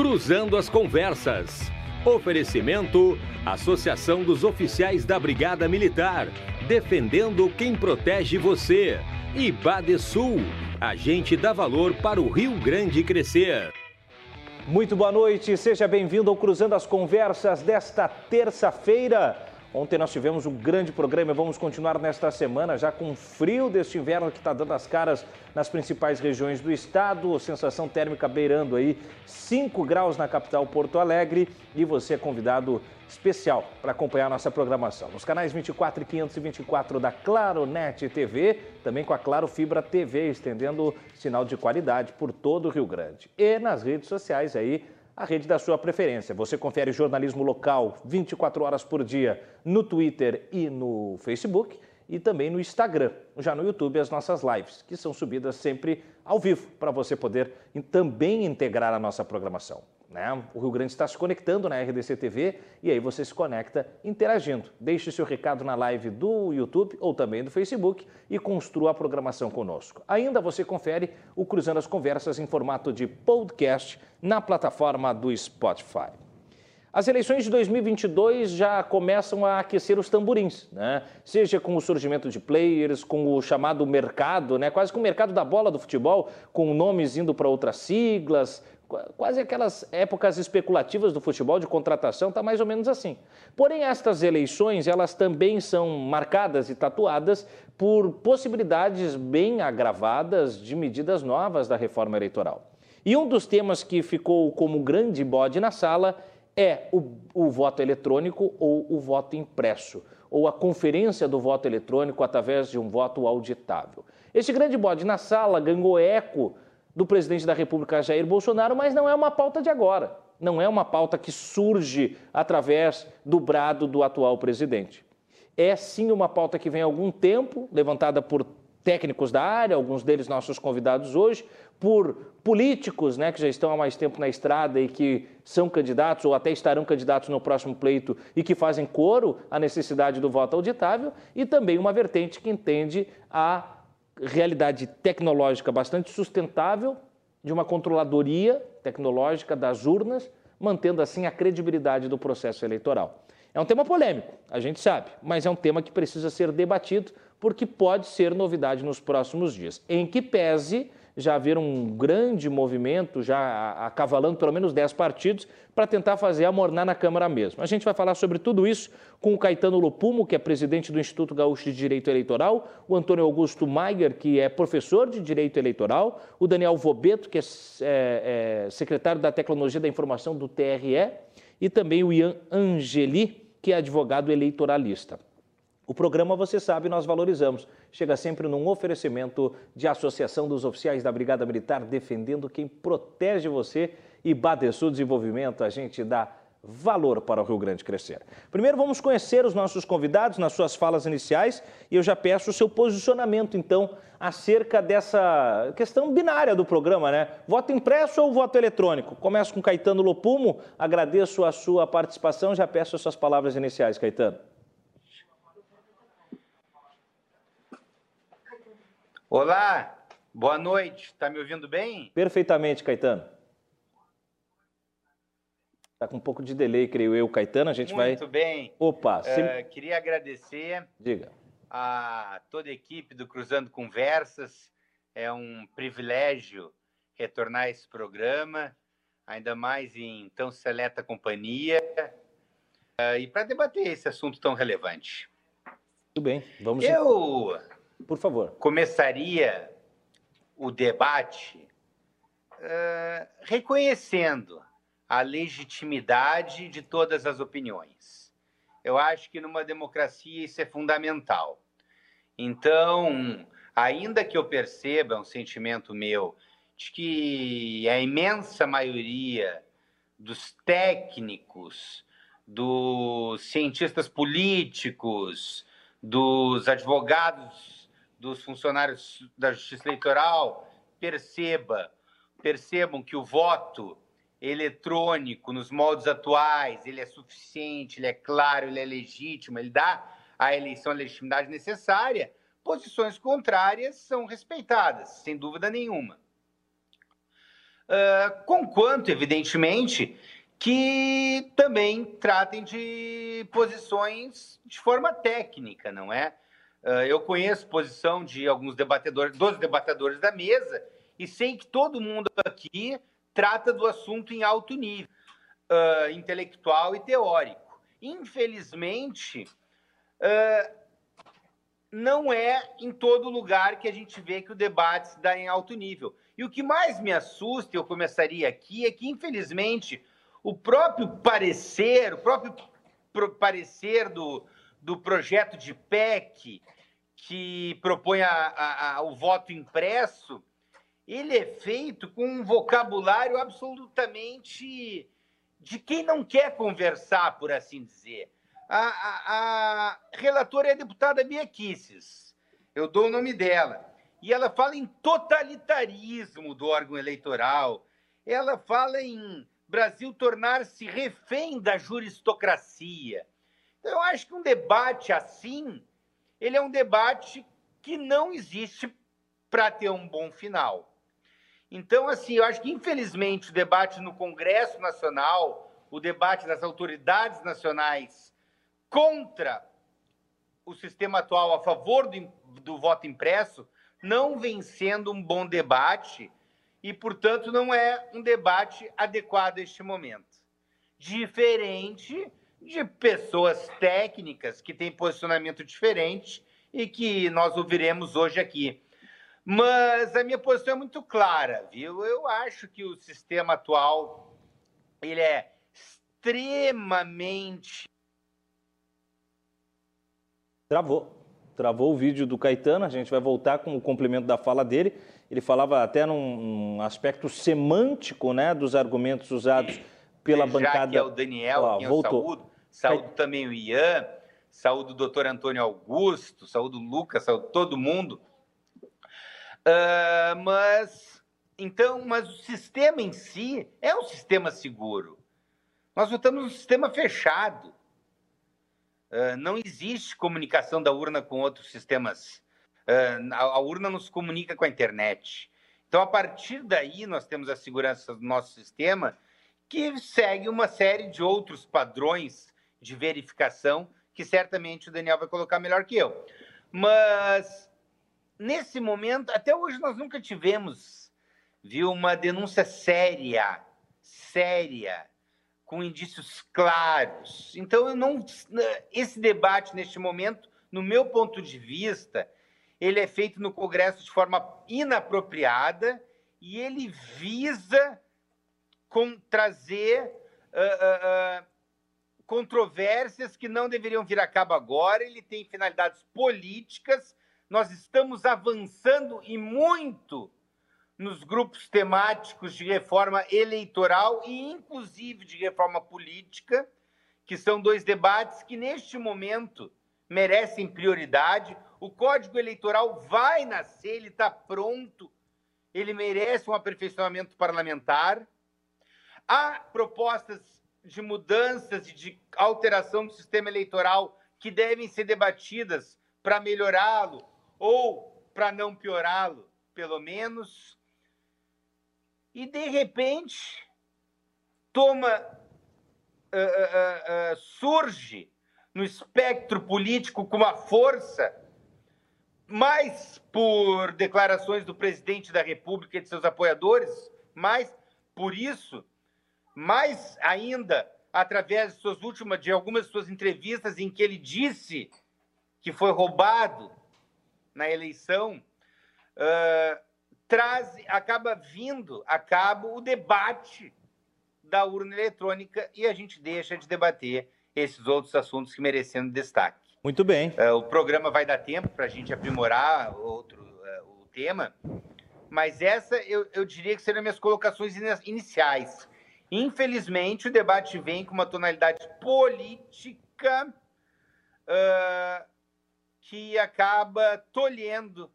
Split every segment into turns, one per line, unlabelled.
Cruzando as Conversas. Oferecimento: Associação dos Oficiais da Brigada Militar, defendendo quem protege você. E Badesul, agente dá valor para o Rio Grande crescer.
Muito boa noite, seja bem-vindo ao Cruzando as Conversas desta terça-feira. Ontem nós tivemos um grande programa e vamos continuar nesta semana já com frio deste inverno que está dando as caras nas principais regiões do estado. Sensação térmica beirando aí 5 graus na capital Porto Alegre e você é convidado especial para acompanhar nossa programação. Nos canais 24 e 524 da Claro Net TV, também com a Claro Fibra TV, estendendo sinal de qualidade por todo o Rio Grande. E nas redes sociais aí a rede da sua preferência. Você confere jornalismo local 24 horas por dia no Twitter e no Facebook e também no Instagram, já no YouTube, as nossas lives, que são subidas sempre ao vivo para você poder também integrar a nossa programação. Né? O Rio Grande está se conectando na RDC TV e aí você se conecta interagindo. Deixe seu recado na live do YouTube ou também do Facebook e construa a programação conosco. Ainda você confere o Cruzando as Conversas em formato de podcast na plataforma do Spotify. As eleições de 2022 já começam a aquecer os tamborins, né? Seja com o surgimento de players, com o chamado mercado, né? Quase que o mercado da bola do futebol, com nomes indo para outras siglas, quase aquelas épocas especulativas do futebol de contratação, está mais ou menos assim. Porém, estas eleições, elas também são marcadas e tatuadas por possibilidades bem agravadas de medidas novas da reforma eleitoral. E um dos temas que ficou como grande bode na sala é o, o voto eletrônico ou o voto impresso, ou a conferência do voto eletrônico através de um voto auditável. Este grande bode na sala ganhou eco do presidente da República Jair Bolsonaro, mas não é uma pauta de agora. Não é uma pauta que surge através do brado do atual presidente. É sim uma pauta que vem há algum tempo, levantada por técnicos da área, alguns deles nossos convidados hoje, por políticos né, que já estão há mais tempo na estrada e que são candidatos ou até estarão candidatos no próximo pleito e que fazem coro à necessidade do voto auditável, e também uma vertente que entende a realidade tecnológica bastante sustentável de uma controladoria tecnológica das urnas, mantendo assim a credibilidade do processo eleitoral. É um tema polêmico, a gente sabe, mas é um tema que precisa ser debatido porque pode ser novidade nos próximos dias. Em que pese já haver um grande movimento, já acavalando pelo menos 10 partidos, para tentar fazer amornar na Câmara mesmo. A gente vai falar sobre tudo isso com o Caetano Lopumo, que é presidente do Instituto Gaúcho de Direito Eleitoral, o Antônio Augusto Maier, que é professor de Direito Eleitoral, o Daniel Vobeto, que é, é, é secretário da Tecnologia da Informação do TRE, e também o Ian Angeli, que é advogado eleitoralista. O programa, você sabe, nós valorizamos. Chega sempre num oferecimento de Associação dos Oficiais da Brigada Militar, defendendo quem protege você e Badesul Desenvolvimento, a gente dá valor para o Rio Grande crescer. Primeiro vamos conhecer os nossos convidados nas suas falas iniciais e eu já peço o seu posicionamento, então, acerca dessa questão binária do programa, né? Voto impresso ou voto eletrônico? Começo com Caetano Lopumo, agradeço a sua participação, já peço as suas palavras iniciais, Caetano.
Olá, boa noite. Está me ouvindo bem?
Perfeitamente, Caetano. Está com um pouco de delay, creio eu, Caetano. A gente
Muito
vai.
Muito bem.
Opa.
Uh, queria agradecer.
Diga.
A toda a equipe do Cruzando Conversas. É um privilégio retornar a esse programa, ainda mais em tão seleta companhia, uh, e para debater esse assunto tão relevante.
Tudo bem, vamos.
Eu
por favor.
Começaria o debate uh, reconhecendo a legitimidade de todas as opiniões. Eu acho que numa democracia isso é fundamental. Então, ainda que eu perceba um sentimento meu de que a imensa maioria dos técnicos, dos cientistas políticos, dos advogados dos funcionários da Justiça Eleitoral perceba, percebam que o voto eletrônico nos moldes atuais, ele é suficiente, ele é claro, ele é legítimo, ele dá à eleição a legitimidade necessária, posições contrárias são respeitadas, sem dúvida nenhuma. uh, conquanto, evidentemente, que também tratem de posições de forma técnica, não é? Uh, eu conheço posição de alguns debatedores, dos debatedores da mesa, e sei que todo mundo aqui trata do assunto em alto nível, uh, intelectual e teórico. Infelizmente, uh, não é em todo lugar que a gente vê que o debate se dá em alto nível. E o que mais me assusta, eu começaria aqui, é que, infelizmente, o próprio parecer, o próprio parecer do, do projeto de PEC que propõe a, a, a, o voto impresso, ele é feito com um vocabulário absolutamente de quem não quer conversar, por assim dizer. A, relatora é a deputada Bia Kisses, eu dou o nome dela, e ela fala em totalitarismo do órgão eleitoral, ela fala em Brasil tornar-se refém da juristocracia. Então, eu acho que um debate assim, ele é um debate que não existe para ter um bom final. Então, assim, eu acho que, infelizmente, o debate no Congresso Nacional, o debate das autoridades nacionais contra o sistema atual a favor do, do voto impresso, não vem sendo um bom debate e, portanto, não é um debate adequado a este momento. Diferente de pessoas técnicas que têm posicionamento diferente e que nós ouviremos hoje aqui. Mas a minha posição é muito clara, viu? Eu acho que o sistema atual ele é extremamente
Travou. Travou o vídeo do Caetano, a gente vai voltar com o complemento da fala dele. Ele falava até num, num aspecto semântico né, dos argumentos usados pela
Já
bancada.
Que é o Daniel, ah, voltou. Saúdo, também o Ian, saúdo o doutor Antônio Augusto, saúdo o Lucas, saúdo todo mundo. Uh, mas, então, mas o sistema em si é um sistema seguro. Nós votamos um sistema fechado. Uh, não existe comunicação da urna com outros sistemas. Uh, a, a, urna nos comunica com a internet. Então, a partir daí, nós temos a segurança do nosso sistema, que segue uma série de outros padrões de verificação, que certamente o Daniel vai colocar melhor que eu. Mas, nesse momento, até hoje nós nunca tivemos, viu, uma denúncia séria, séria, com indícios claros. Então, eu não, esse debate neste momento, no meu ponto de vista, ele é feito no Congresso de forma inapropriada e ele visa com, trazer uh, uh, uh, controvérsias que não deveriam vir a cabo agora. Ele tem finalidades políticas. Nós estamos avançando e muito nos grupos temáticos de reforma eleitoral e, inclusive, de reforma política, que são dois debates que, neste momento, merecem prioridade. O Código Eleitoral vai nascer, ele está pronto, ele merece um aperfeiçoamento parlamentar. Há propostas de mudanças e de alteração do sistema eleitoral que devem ser debatidas para melhorá-lo ou para não piorá-lo, pelo menos. E de repente toma uh, uh, uh, surge no espectro político com uma força mais por declarações do presidente da República e de seus apoiadores, mais por isso, mais ainda através de suas últimas de algumas de suas entrevistas em que ele disse que foi roubado na eleição, uh, traz, acaba vindo a cabo o debate da urna eletrônica e a gente deixa de debater esses outros assuntos que merecendo destaque.
Muito bem.
Uh, o programa vai dar tempo para a gente aprimorar outro, uh, o tema, mas essa eu, eu diria que seriam minhas colocações iniciais. Infelizmente, o debate vem com uma tonalidade política uh, que acaba tolhendo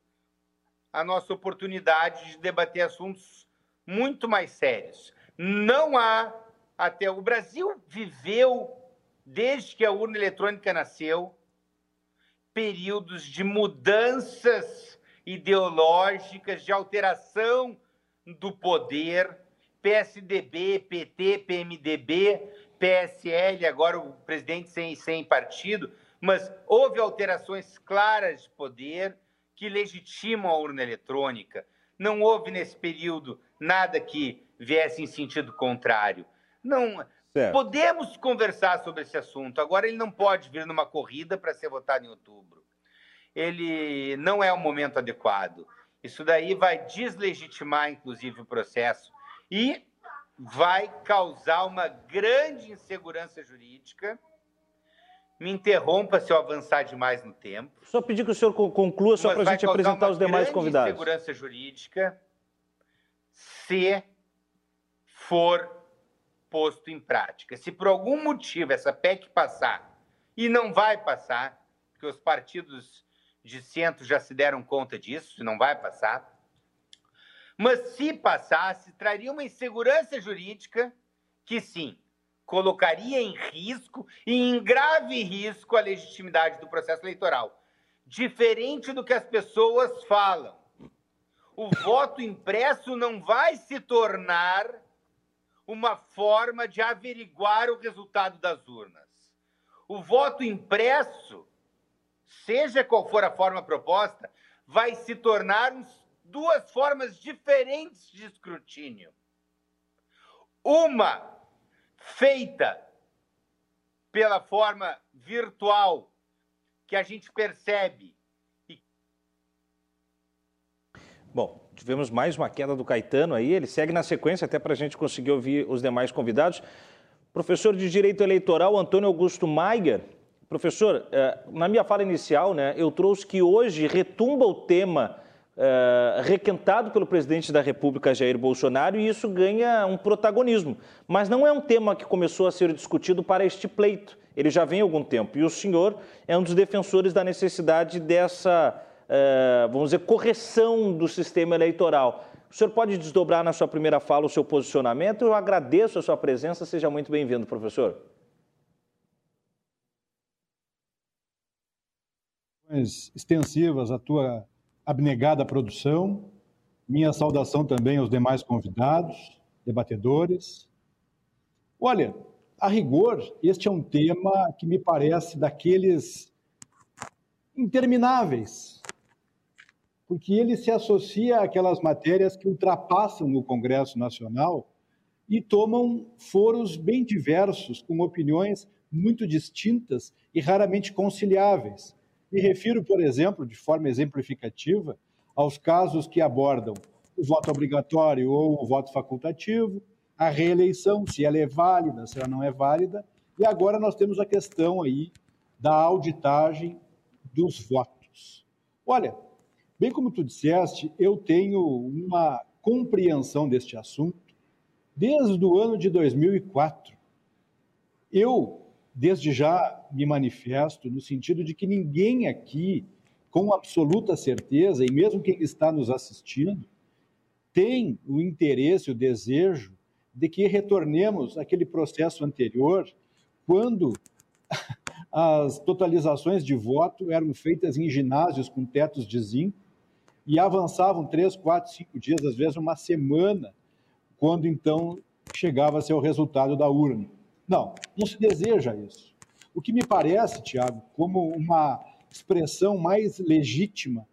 a nossa oportunidade de debater assuntos muito mais sérios. Não há até o Brasil viveu desde que a urna eletrônica nasceu períodos de mudanças ideológicas, de alteração do poder, PSDB, PT, PMDB, PSL, agora o presidente sem, sem partido, mas houve alterações claras de poder que legitimam a urna eletrônica. Não houve nesse período nada que viesse em sentido contrário. Não certo. podemos conversar sobre esse assunto. Agora ele não pode vir numa corrida para ser votado em outubro. Ele não é o momento adequado. Isso daí vai deslegitimar, inclusive, o processo e vai causar uma grande insegurança jurídica. Me interrompa se eu avançar demais no tempo.
Só pedir que o senhor conclua, só para a gente apresentar os demais convidados.
insegurança jurídica se for posto em prática. Se por algum motivo essa PEC passar, e não vai passar, porque os partidos de centro já se deram conta disso, não vai passar. Mas se passasse, traria uma insegurança jurídica que, sim, colocaria em risco e em grave risco a legitimidade do processo eleitoral. Diferente do que as pessoas falam. O voto impresso não vai se tornar uma forma de averiguar o resultado das urnas. O voto impresso seja qual for a forma proposta, vai se tornar duas formas diferentes de escrutínio. Uma feita pela forma virtual que a gente percebe.
Bom, tivemos mais uma queda do Caetano aí, ele segue na sequência até para a gente conseguir ouvir os demais convidados. Professor de Direito Eleitoral Antônio Augusto Maier, Professor, eh, na minha fala inicial, né, eu trouxe que hoje retumba o tema uh, requentado pelo presidente da República, Jair Bolsonaro, e isso ganha um protagonismo. Mas não é um tema que começou a ser discutido para este pleito. Ele já vem há algum tempo. E o senhor é um dos defensores da necessidade dessa, uh, vamos dizer, correção do sistema eleitoral. O senhor pode desdobrar na sua primeira fala o seu posicionamento? Eu agradeço a sua presença. Seja muito bem-vindo, professor.
extensivas à tua abnegada produção. Minha saudação também aos demais convidados, debatedores. Olha, a rigor, este é um tema que me parece daqueles intermináveis, porque ele se associa àquelas matérias que ultrapassam o Congresso Nacional e tomam foros bem diversos, com opiniões muito distintas e raramente conciliáveis. Me refiro, por exemplo, de forma exemplificativa, aos casos que abordam o voto obrigatório ou o voto facultativo, a reeleição, se ela é válida, se ela não é válida, e agora nós temos a questão aí da auditagem dos votos. Olha, bem como tu disseste, eu tenho uma compreensão deste assunto desde o ano de 2004. Eu desde já me manifesto no sentido de que ninguém aqui, com absoluta certeza, e mesmo quem está nos assistindo, tem o interesse, o desejo de que retornemos àquele processo anterior, quando as totalizações de voto eram feitas em ginásios com tetos de zinco e avançavam três, quatro, cinco dias, às vezes uma semana, quando então chegava-se ao resultado da urna. Não, não se deseja isso. O que me parece, Tiago, como uma expressão mais legítima,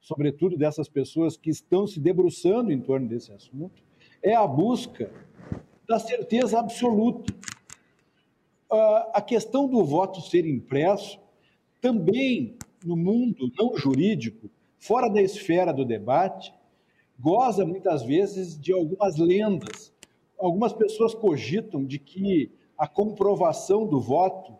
sobretudo dessas pessoas que estão se debruçando em torno desse assunto, é a busca da certeza absoluta. Uh, a questão do voto ser impresso também no mundo não jurídico, fora da esfera do debate, goza muitas vezes de algumas lendas. Algumas pessoas cogitam de que a comprovação do voto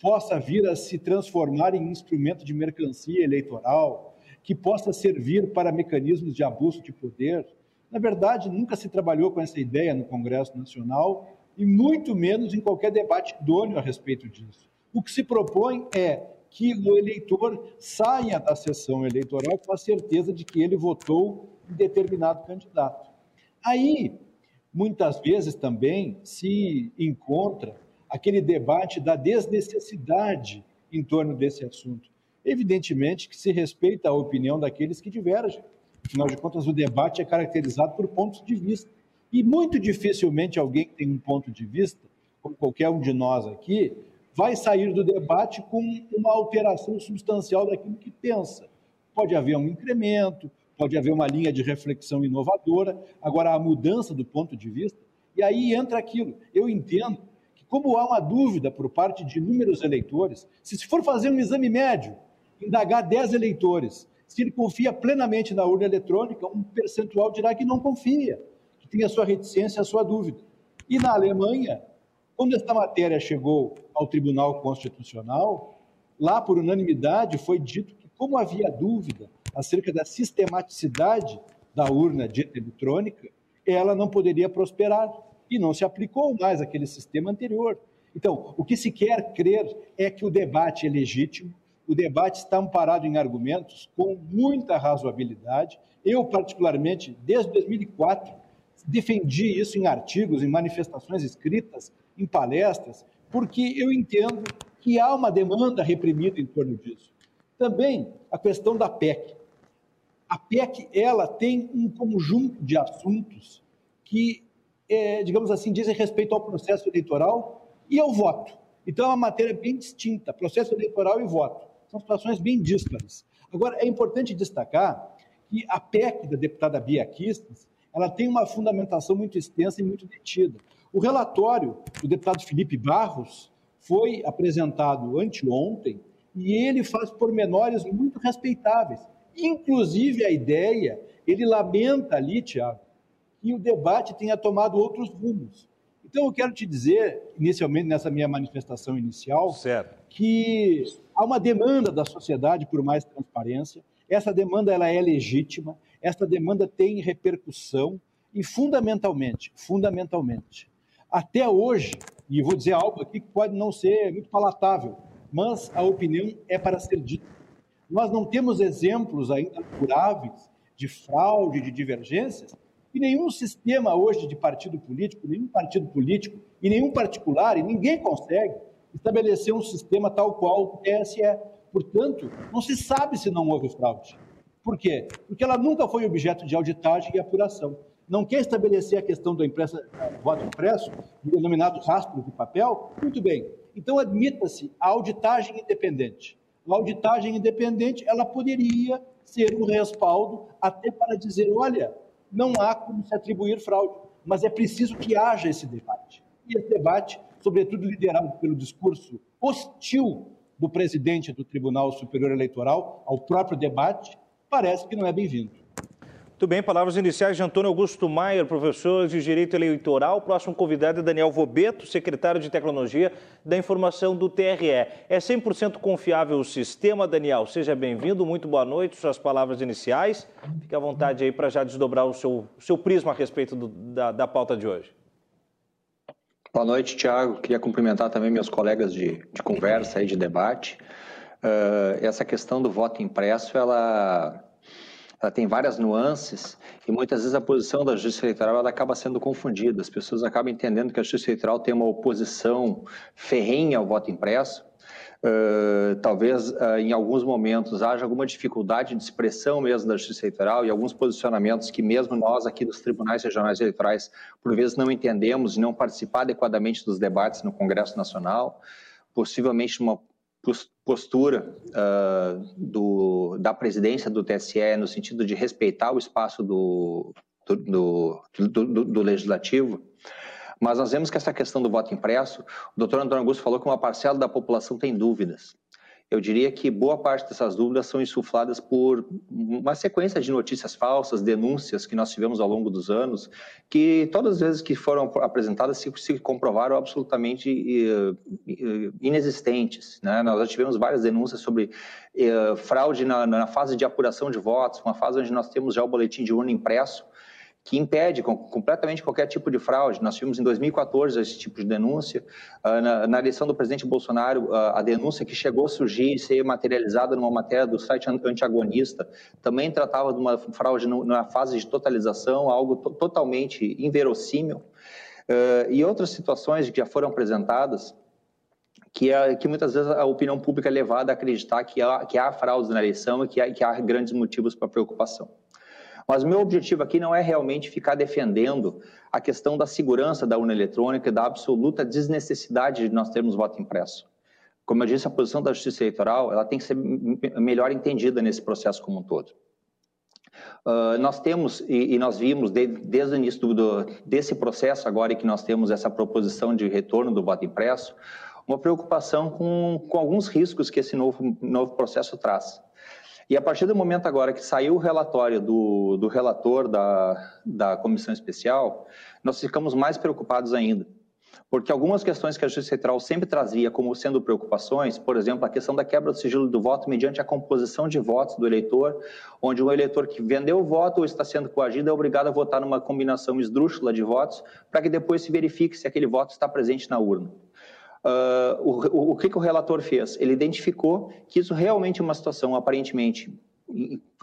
possa vir a se transformar em instrumento de mercancia eleitoral, que possa servir para mecanismos de abuso de poder. Na verdade, nunca se trabalhou com essa ideia no Congresso Nacional e muito menos em qualquer debate idôneo a respeito disso. O que se propõe é que o eleitor saia da sessão eleitoral com a certeza de que ele votou em determinado candidato. Aí, muitas vezes também se encontra aquele debate da desnecessidade em torno desse assunto. Evidentemente que se respeita a opinião daqueles que divergem. Afinal de contas, o debate é caracterizado por pontos de vista. E muito dificilmente alguém que tem um ponto de vista, como qualquer um de nós aqui, vai sair do debate com uma alteração substancial daquilo que pensa. Pode haver um incremento, pode haver uma linha de reflexão inovadora, agora a mudança do ponto de vista, e aí entra aquilo. Eu entendo que, como há uma dúvida por parte de inúmeros eleitores, se for fazer um exame médio, indagar 10 eleitores, se ele confia plenamente na urna eletrônica, um percentual dirá que não confia, que tem a sua reticência, a sua dúvida. E na Alemanha, quando esta matéria chegou ao Tribunal Constitucional, lá por unanimidade foi dito que, como havia dúvida acerca da sistematicidade da urna dita eletrônica, ela não poderia prosperar e não se aplicou mais aquele sistema anterior. Então, o que se quer crer é que o debate é legítimo, o debate está amparado em argumentos com muita razoabilidade. Eu, particularmente, desde 2004, defendi isso em artigos, em manifestações escritas, em palestras, porque eu entendo que há uma demanda reprimida em torno disso. Também a questão da PEC. A PEC ela tem um conjunto de assuntos que, é, digamos assim, dizem respeito ao processo eleitoral e ao voto. Então é uma matéria bem distinta, processo eleitoral e voto. São situações bem díspares. Agora, é importante destacar que a PEC da deputada Bia Kistes, ela tem uma fundamentação muito extensa e muito detida. O relatório do deputado Felipe Barros foi apresentado anteontem e ele faz pormenores muito respeitáveis Inclusive a ideia, ele lamenta ali, Tiago, que o debate tenha tomado outros rumos. Então eu quero te dizer, inicialmente nessa minha manifestação inicial,
certo.
que há uma demanda da sociedade por mais transparência. Essa demanda ela é legítima, essa demanda tem repercussão e fundamentalmente, fundamentalmente, até hoje, e vou dizer algo aqui que pode não ser muito palatável, mas a opinião é para ser dita nós não temos exemplos ainda curáveis de fraude, de divergências, e nenhum sistema hoje de partido político, nenhum partido político e nenhum particular, e ninguém consegue estabelecer um sistema tal qual o TSE. Portanto, não se sabe se não houve fraude. Por quê? Porque ela nunca foi objeto de auditagem e apuração. Não quer estabelecer a questão do impresso, voto impresso, do denominado rastro de papel? Muito bem. Então, admita-se a auditagem independente a auditagem independente ela poderia ser um respaldo até para dizer, olha, não há como se atribuir fraude, mas é preciso que haja esse debate. E esse debate, sobretudo liderado pelo discurso hostil do presidente do Tribunal Superior Eleitoral ao próprio debate, parece que não é bem-vindo.
Muito bem, palavras iniciais de Antônio Augusto Maier, professor de Direito Eleitoral. Próximo convidado é Daniel Vobeto, secretário de Tecnologia da Informação do TRE. É 100% confiável o sistema, Daniel? Seja bem-vindo, muito boa noite. Suas palavras iniciais. Fique à vontade aí para já desdobrar o seu, seu prisma a respeito do, da, da pauta de hoje.
Boa noite, Tiago. Queria cumprimentar também meus colegas de, de conversa e de debate. Uh, essa questão do voto impresso, ela ela tem várias nuances e muitas vezes a posição da justiça eleitoral ela acaba sendo confundida. As pessoas acabam entendendo que a justiça eleitoral tem uma oposição ferrenha ao voto impresso. Uh, talvez uh, em alguns momentos haja alguma dificuldade de expressão mesmo da justiça eleitoral e alguns posicionamentos que mesmo nós aqui dos tribunais regionais eleitorais por vezes não entendemos e não participar adequadamente dos debates no Congresso Nacional, possivelmente uma postura uh, do, da presidência do TSE no sentido de respeitar o espaço do, do, do, do, legislativo, mas nós vemos que essa questão do voto impresso, o doutor Antônio Augusto falou que uma parcela da população tem dúvidas eu diria que boa parte dessas dúvidas são insufladas por uma sequência de notícias falsas, denúncias que nós tivemos ao longo dos anos, que todas as vezes que foram apresentadas se, se comprovaram absolutamente uh, inexistentes. Né? Nós já tivemos várias denúncias sobre uh, fraude na, na fase de apuração de votos, uma fase onde nós temos já o boletim de urna impresso, que impede completamente qualquer tipo de fraude. Nós tivemos em 2014 esse tipo de denúncia. Ah, na, eleição do presidente Bolsonaro, a, a denúncia que chegou a surgir e ser materializada numa matéria do site antagonista também tratava de uma fraude na fase de totalização, algo totalmente inverossímil. Uh, e outras situações que já foram apresentadas, que, é, que muitas vezes a opinião pública é levada a acreditar que há, que há fraudes na eleição e que há, que há grandes motivos para preocupação. Mas meu objetivo aqui não é realmente ficar defendendo a questão da segurança da urna eletrônica e da absoluta desnecessidade de nós termos voto impresso. Como eu disse, a posição da Justiça Eleitoral ela tem que ser melhor entendida nesse processo como um todo. Uh, nós temos, e, e nós vimos de, desde o início do, desse processo, agora que nós temos essa proposição de retorno do voto impresso, uma preocupação com, com alguns riscos que esse novo, novo processo traz. E a partir do momento agora que saiu o relatório do, do relator da, da comissão especial, nós ficamos mais preocupados ainda. Porque algumas questões que a Justiça Eleitoral sempre trazia como sendo preocupações, por exemplo, a questão da quebra do sigilo do voto mediante a composição de votos do eleitor, onde um eleitor que vendeu o voto ou está sendo coagido é obrigado a votar numa combinação esdrúxula de votos, para que depois se verifique se aquele voto está presente na urna. Uh, o, o, que, que o relator fez? Ele identificou que isso realmente é uma situação aparentemente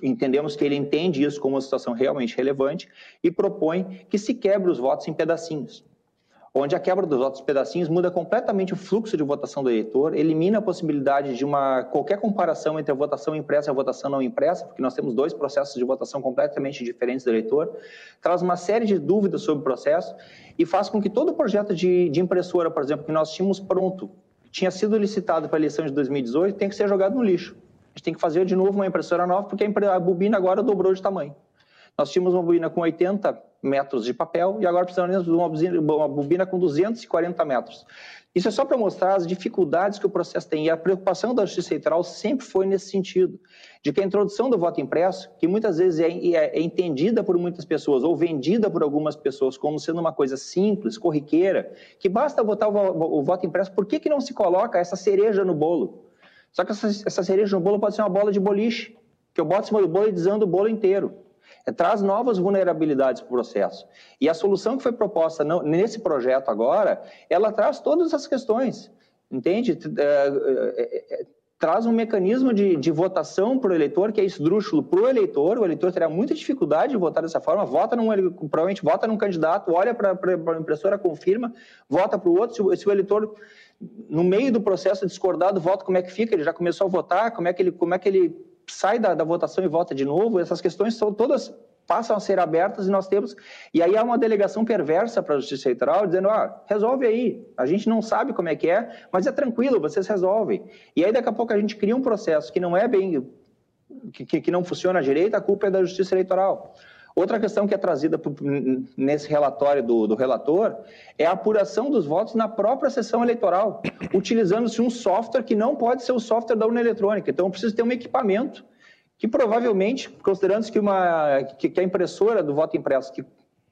entendemos que ele entende isso como uma situação realmente relevante e propõe que se quebre os votos em pedacinhos onde a quebra dos votos pedacinhos muda completamente o fluxo de votação do eleitor, elimina a possibilidade de uma qualquer comparação entre a votação impressa e a votação não impressa, porque nós temos dois processos de votação completamente diferentes do eleitor, traz uma série de dúvidas sobre o processo e faz com que todo o projeto de, de impressora, por exemplo, que nós tínhamos pronto, tinha sido licitado para a eleição de 2018, tem que ser jogado no lixo. A gente tem que fazer de novo uma impressora nova, porque a bobina agora dobrou de tamanho. Nós tínhamos uma bobina com 80 metros de papel e agora precisamos de uma bobina, uma bobina com 240 metros. Isso é só para mostrar as dificuldades que o processo tem. E a preocupação da Justiça Eleitoral sempre foi nesse sentido, de que a introdução do voto impresso, que muitas vezes é, é, é entendida por muitas pessoas ou vendida por algumas pessoas como sendo uma coisa simples, corriqueira, que basta votar o, o voto impresso, por que, que não se coloca essa cereja no bolo? Só que essa, essa cereja no bolo pode ser uma bola de boliche, que eu boto em cima do bolo e desando o bolo inteiro. É, traz novas vulnerabilidades para o processo. E a solução que foi proposta nesse projeto agora, ela traz todas as questões, entende? É, é, traz um mecanismo de, de votação para o eleitor que é esdrúxulo para o eleitor, o eleitor terá muita dificuldade de votar dessa forma, vota num, provavelmente vota num candidato, olha para a impressora, confirma, vota para o outro, se, se o eleitor no meio do processo discordado, vota como é que fica, ele já começou a votar, como é que ele, como é que ele sai da, da votação e vota de novo, essas questões são todas passam a ser abertas e nós temos. E aí há uma delegação perversa para a Justiça Eleitoral dizendo: ah, resolve aí. A gente não sabe como é que é, mas é tranquilo, vocês resolvem. E aí daqui a pouco a gente cria um processo que não é bem. que, que não funciona direito, a culpa é da Justiça Eleitoral. Outra questão que é trazida nesse relatório do, do, relator é a apuração dos votos na própria sessão eleitoral, utilizando-se um software que não pode ser o software da urna eletrônica. Então, precisa ter um equipamento que provavelmente, considerando que, uma, que, que a impressora do voto impresso, que,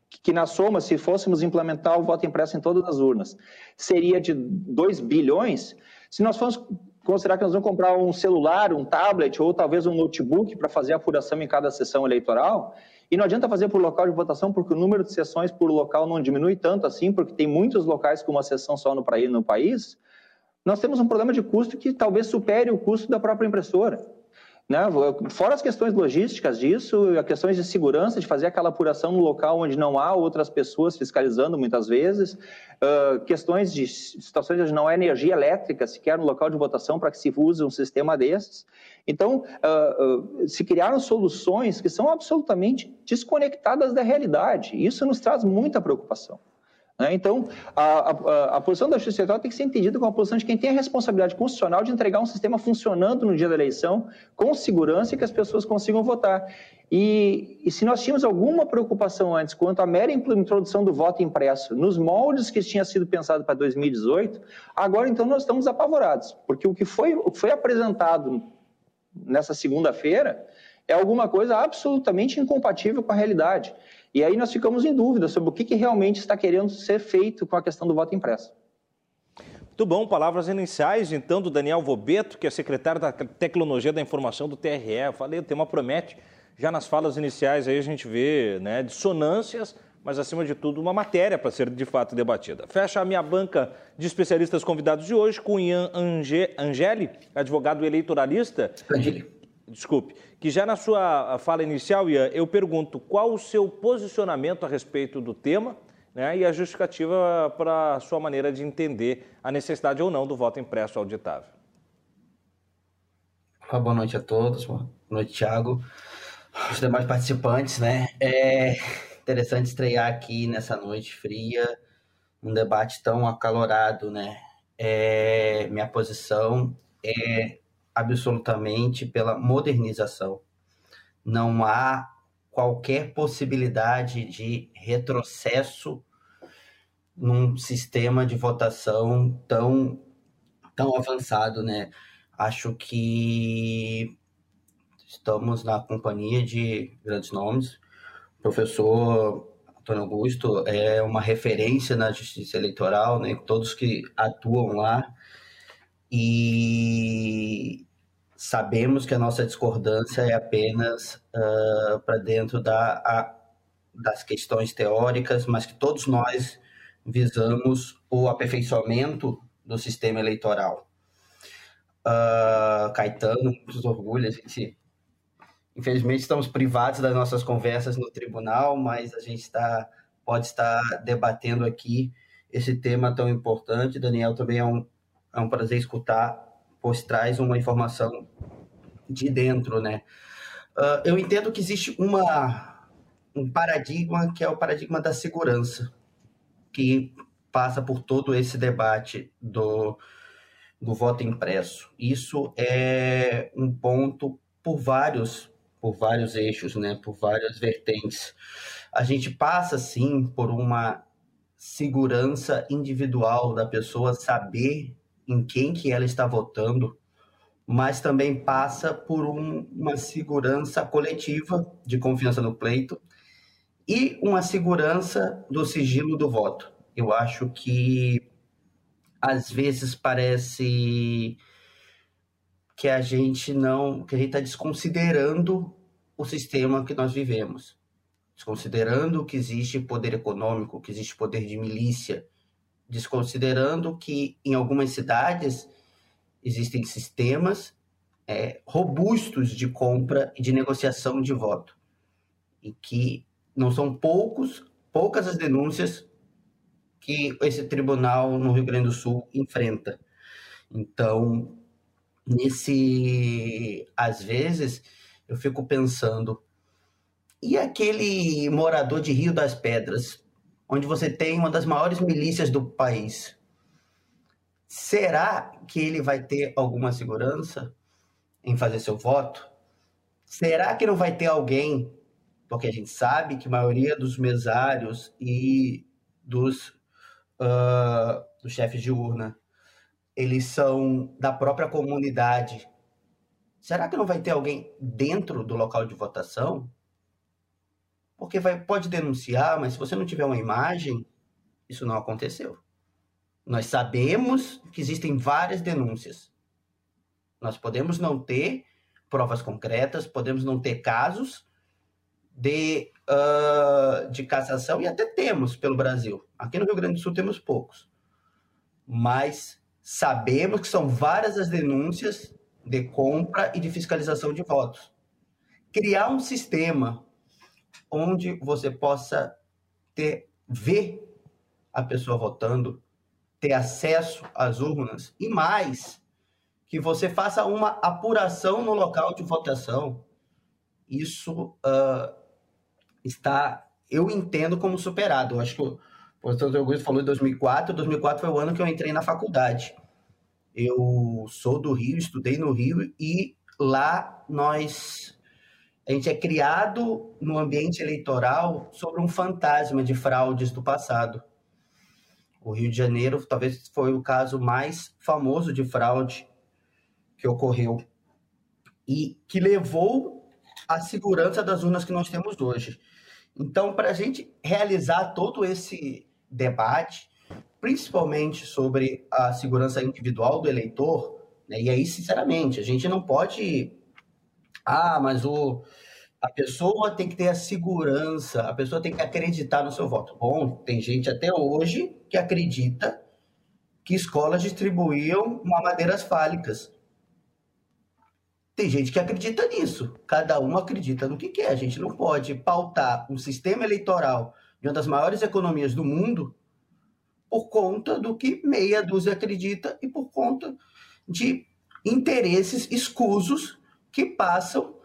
que na soma, se fôssemos implementar o voto impresso em todas as urnas, seria de 2 bilhões, se nós formos considerar que nós vamos comprar um celular, um tablet ou talvez um notebook para fazer a apuração em cada sessão eleitoral, e não adianta fazer por local de votação, porque o número de sessões por local não diminui tanto assim, porque tem muitos locais com uma sessão só no, país. Nós temos um problema de custo que talvez supere o custo da própria impressora. Né? Fora as questões logísticas disso, as questões de segurança, de fazer aquela apuração no local onde não há outras pessoas fiscalizando muitas vezes, uh, questões de situações onde não há energia elétrica sequer no local de votação para que se use um sistema desses. Então, uh, uh, se criaram soluções que são absolutamente desconectadas da realidade. Isso nos traz muita preocupação. Né? Então, a, a, a, posição da Justiça Eleitoral tem que ser entendida como a posição de quem tem a responsabilidade constitucional de entregar um sistema funcionando no dia da eleição, com segurança e que as pessoas consigam votar. E, e se nós tínhamos alguma preocupação antes quanto à mera introdução do voto impresso nos moldes que tinha sido pensado para 2018, agora então nós estamos apavorados, porque o que foi, o que foi apresentado nessa segunda-feira é alguma coisa absolutamente incompatível com a realidade. E aí nós ficamos em dúvida sobre o que, que realmente está querendo ser feito com a questão do voto impresso.
Muito bom, palavras iniciais então do Daniel Vobeto, que é secretário da Tecnologia da Informação do TRE. Eu falei, o tema promete. Já nas falas iniciais aí a gente vê né, dissonâncias, mas acima de tudo uma matéria para ser de fato debatida. Fecha a minha banca de especialistas convidados de hoje com Ian Ange, Angeli, advogado eleitoralista. Angeli desculpe, que já na sua fala inicial, Ian, eu pergunto qual o seu posicionamento a respeito do tema né, e a justificativa para a sua maneira de entender a necessidade ou não do voto impresso auditável.
Boa noite a todos. Boa noite, Thiago. os demais participantes, né? É interessante estrear aqui nessa noite fria, um debate tão acalorado, né? É, minha posição é absolutamente pela modernização. Não há qualquer possibilidade de retrocesso num sistema de votação tão, tão avançado, né? Acho que estamos na companhia de grandes nomes. O professor Antônio Augusto é uma referência na justiça eleitoral, né? Todos que atuam lá e sabemos que a nossa discordância é apenas uh, para dentro da, a, das questões teóricas, mas que todos nós visamos o aperfeiçoamento do sistema eleitoral. Uh, Caetano, muitos orgulhos, a gente, infelizmente estamos privados das nossas conversas no tribunal, mas a gente está, pode estar debatendo aqui esse tema tão importante. Daniel também é um, é um prazer escutar, pois traz uma informação de dentro, né? Uh, eu entendo que existe uma, um paradigma que é o paradigma da segurança, que passa por todo esse debate do, do voto impresso. Isso é um ponto por vários por vários eixos, né, por várias vertentes. A gente passa sim por uma segurança individual da pessoa saber em quem que ela está votando, mas também passa por um, uma segurança coletiva de confiança no pleito e uma segurança do sigilo do voto. Eu acho que às vezes parece que a gente não, que a gente está desconsiderando o sistema que nós vivemos, desconsiderando que existe poder econômico, que existe poder de milícia, desconsiderando que em algumas cidades existem sistemas é, robustos de compra e de negociação de voto e que não são poucos, poucas as denúncias que esse tribunal no Rio Grande do Sul enfrenta. Então, nesse, às vezes, eu fico pensando, e aquele morador de Rio das Pedras onde você tem uma das maiores milícias do país, será que ele vai ter alguma segurança em fazer seu voto? Será que não vai ter alguém, porque a gente sabe que a maioria dos mesários e dos, uh, dos chefes de urna, eles são da própria comunidade. Será que não vai ter alguém dentro do local de votação porque vai, pode denunciar, mas se você não tiver uma imagem, isso não aconteceu. Nós sabemos que existem várias denúncias. Nós podemos não ter provas concretas, podemos não ter casos de, uh, de cassação, e até temos pelo Brasil. Aqui no Rio Grande do Sul temos poucos. Mas sabemos que são várias as denúncias de compra e de fiscalização de votos. Criar um sistema onde você possa ter ver a pessoa votando, ter acesso às urnas e mais que você faça uma apuração no local de votação. Isso uh, está, eu entendo como superado. Eu acho que o professor Augusto falou em 2004. 2004 foi o ano que eu entrei na faculdade. Eu sou do Rio, estudei no Rio e lá nós a gente é criado no ambiente eleitoral sobre um fantasma de fraudes do passado. O Rio de Janeiro talvez foi o caso mais famoso de fraude que ocorreu e que levou à segurança das urnas que nós temos hoje. Então, para a gente realizar todo esse debate, principalmente sobre a segurança individual do eleitor, né, e aí, sinceramente, a gente não pode ah, mas o, a pessoa tem que ter a segurança, a pessoa tem que acreditar no seu voto. Bom, tem gente até hoje que acredita que escolas distribuíam mamadeiras fálicas. Tem gente que acredita nisso. Cada um acredita no que quer. A gente não pode pautar um sistema eleitoral de uma das maiores economias do mundo por conta do que meia dúzia acredita e por conta de interesses escusos que passam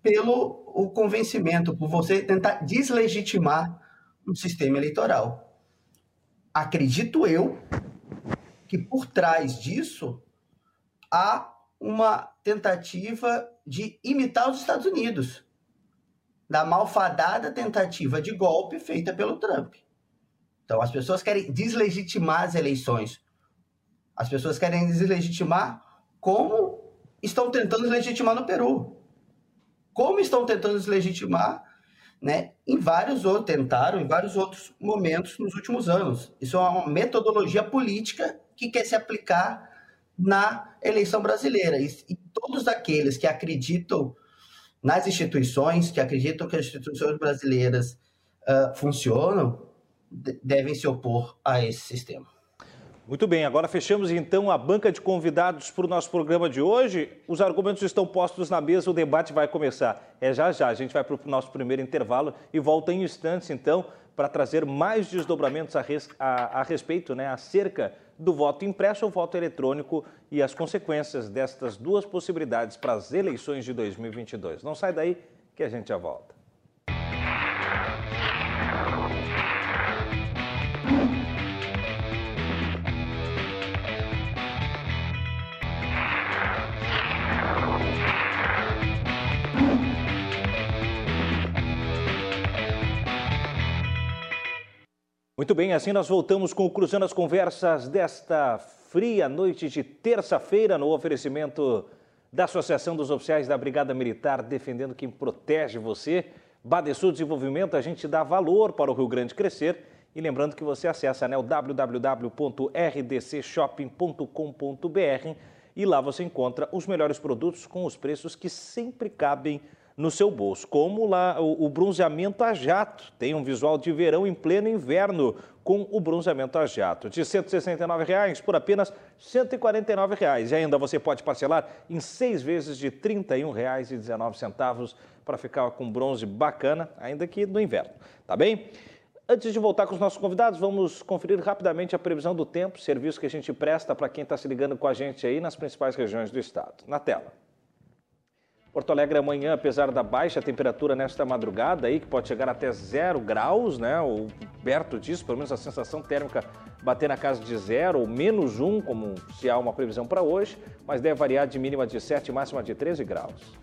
pelo o convencimento, por você tentar deslegitimar um sistema eleitoral. Acredito eu que por trás disso há uma tentativa de imitar os Estados Unidos, da malfadada tentativa de golpe feita pelo Trump. Então, as pessoas querem deslegitimar as eleições. As pessoas querem deslegitimar como estão tentando deslegitimar no Peru. Como estão tentando deslegitimar né, em vários outros, tentaram em vários outros momentos nos últimos anos. Isso é uma metodologia política que quer se aplicar na eleição brasileira. E, e todos aqueles que acreditam nas instituições, que acreditam que as instituições brasileiras uh, funcionam, devem se opor a esse sistema.
Muito bem, agora fechamos então a banca de convidados para o nosso programa de hoje. Os argumentos estão postos na mesa, o debate vai começar. É já já, a gente vai para o nosso primeiro intervalo e volta em instantes então para trazer mais desdobramentos a, res, a, a respeito, né, acerca do voto impresso ou voto eletrônico e as consequências destas duas possibilidades para as eleições de 2022. Não sai daí que a gente já volta. Muito bem, assim nós voltamos com o Cruzando as Conversas desta fria noite de terça-feira, no oferecimento da Associação dos Oficiais da Brigada Militar, defendendo quem protege você. Badesul Desenvolvimento, a gente dá valor para o Rio Grande crescer. E lembrando que você acessa né, o www.rdcshopping.com.br e lá você encontra os melhores produtos com os preços que sempre cabem no seu bolso, como lá o, o, bronzeamento a jato. Tem um visual de verão em pleno inverno com o bronzeamento a jato. De 169 reais por apenas 149 reais. E ainda você pode parcelar em seis vezes de R$ 31,19 para ficar com bronze bacana, ainda que no inverno. Tá bem? Antes de voltar com os nossos convidados, vamos conferir rapidamente a previsão do tempo, serviço que a gente presta para quem está se ligando com a gente aí nas principais regiões do estado. Na tela. Porto Alegre amanhã, apesar da baixa temperatura nesta madrugada aí, que pode chegar até zero graus, né? Ou perto disso, pelo menos a sensação térmica bater na casa de zero ou menos um, como se há uma previsão para hoje, mas deve variar de mínima de 7 e máxima de 13 graus.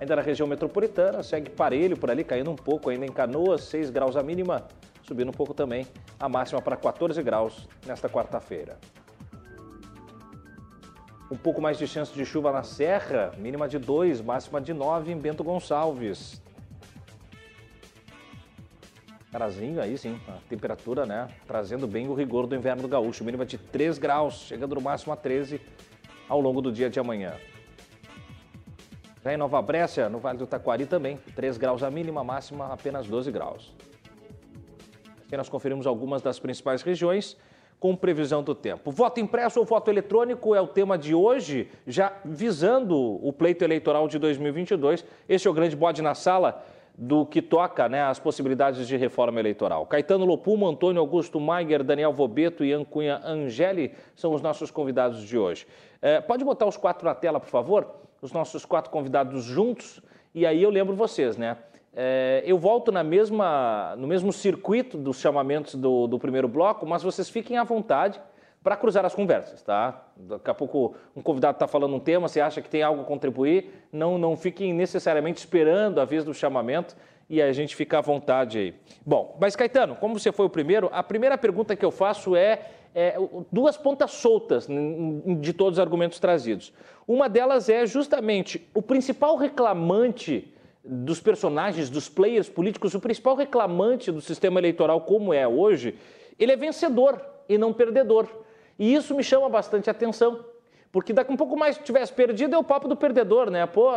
Ainda na região metropolitana, segue parelho por ali, caindo um pouco ainda em Canoas, 6 graus a mínima, subindo um pouco também a máxima para 14 graus nesta quarta-feira. Um pouco mais de chance de chuva na Serra, mínima de 2, máxima de 9 em Bento Gonçalves. Carazinho aí sim, a temperatura, né? Trazendo bem o rigor do inverno do gaúcho, mínima de 3 graus, chegando no máximo a 13 ao longo do dia de amanhã. Já em Nova Brécia, no Vale do Taquari também, 3 graus a mínima, máxima apenas 12 graus. Aqui nós conferimos algumas das principais regiões com previsão do tempo. Voto impresso ou voto eletrônico é o tema de hoje, já visando o pleito eleitoral de 2022. Este é o grande bode na sala do que toca né, as possibilidades de reforma eleitoral. Caetano Lopumo, Antônio Augusto Maiger, Daniel Vobeto e Ancunha Angeli são os nossos convidados de hoje. É, pode botar os quatro na tela, por favor? Os nossos quatro convidados juntos. E aí eu lembro vocês, né? É, eu volto na mesma, no mesmo circuito dos chamamentos do, do primeiro bloco, mas vocês fiquem à vontade para cruzar as conversas, tá? Daqui a pouco um convidado está falando um tema, você acha que tem algo a contribuir, não, não fiquem necessariamente esperando a vez do chamamento e a gente fica à vontade aí. Bom, mas Caetano, como você foi o primeiro, a primeira pergunta que eu faço é, é duas pontas soltas de todos os argumentos trazidos. Uma delas é justamente o principal reclamante dos personagens, dos players políticos, o principal reclamante do sistema eleitoral como é hoje, ele é vencedor e não perdedor. E isso me chama bastante atenção, porque daqui um pouco mais tivesse perdido é o papo do perdedor, né? Pô,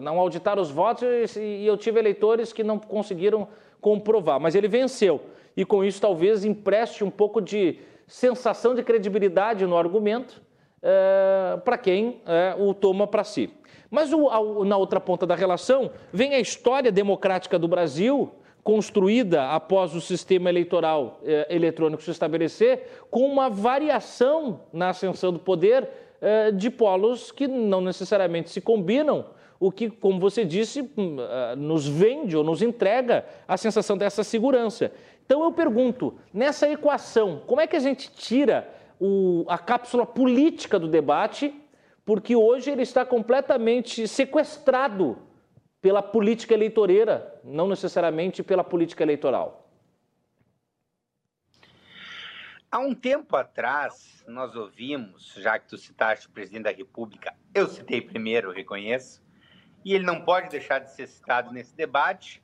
não auditar os votos e eu tive eleitores que não conseguiram comprovar, mas ele venceu. E com isso talvez empreste um pouco de sensação de credibilidade no argumento é, para quem é, o toma para si. Mas o, ao, na outra ponta da relação vem a história democrática do Brasil, construída após o sistema eleitoral eh, eletrônico se estabelecer, com uma variação na ascensão do poder eh, de polos que não necessariamente se combinam, o que, como você disse, hum, ah, nos vende ou nos entrega a sensação dessa segurança. Então eu pergunto, nessa equação, como é que a gente tira o, a cápsula política do debate, porque hoje ele está completamente sequestrado pela política eleitoreira, não necessariamente pela política eleitoral?
Há um tempo atrás, nós ouvimos, já que tu citaste o presidente da República, eu citei primeiro, reconheço, e ele não pode deixar de ser citado nesse debate,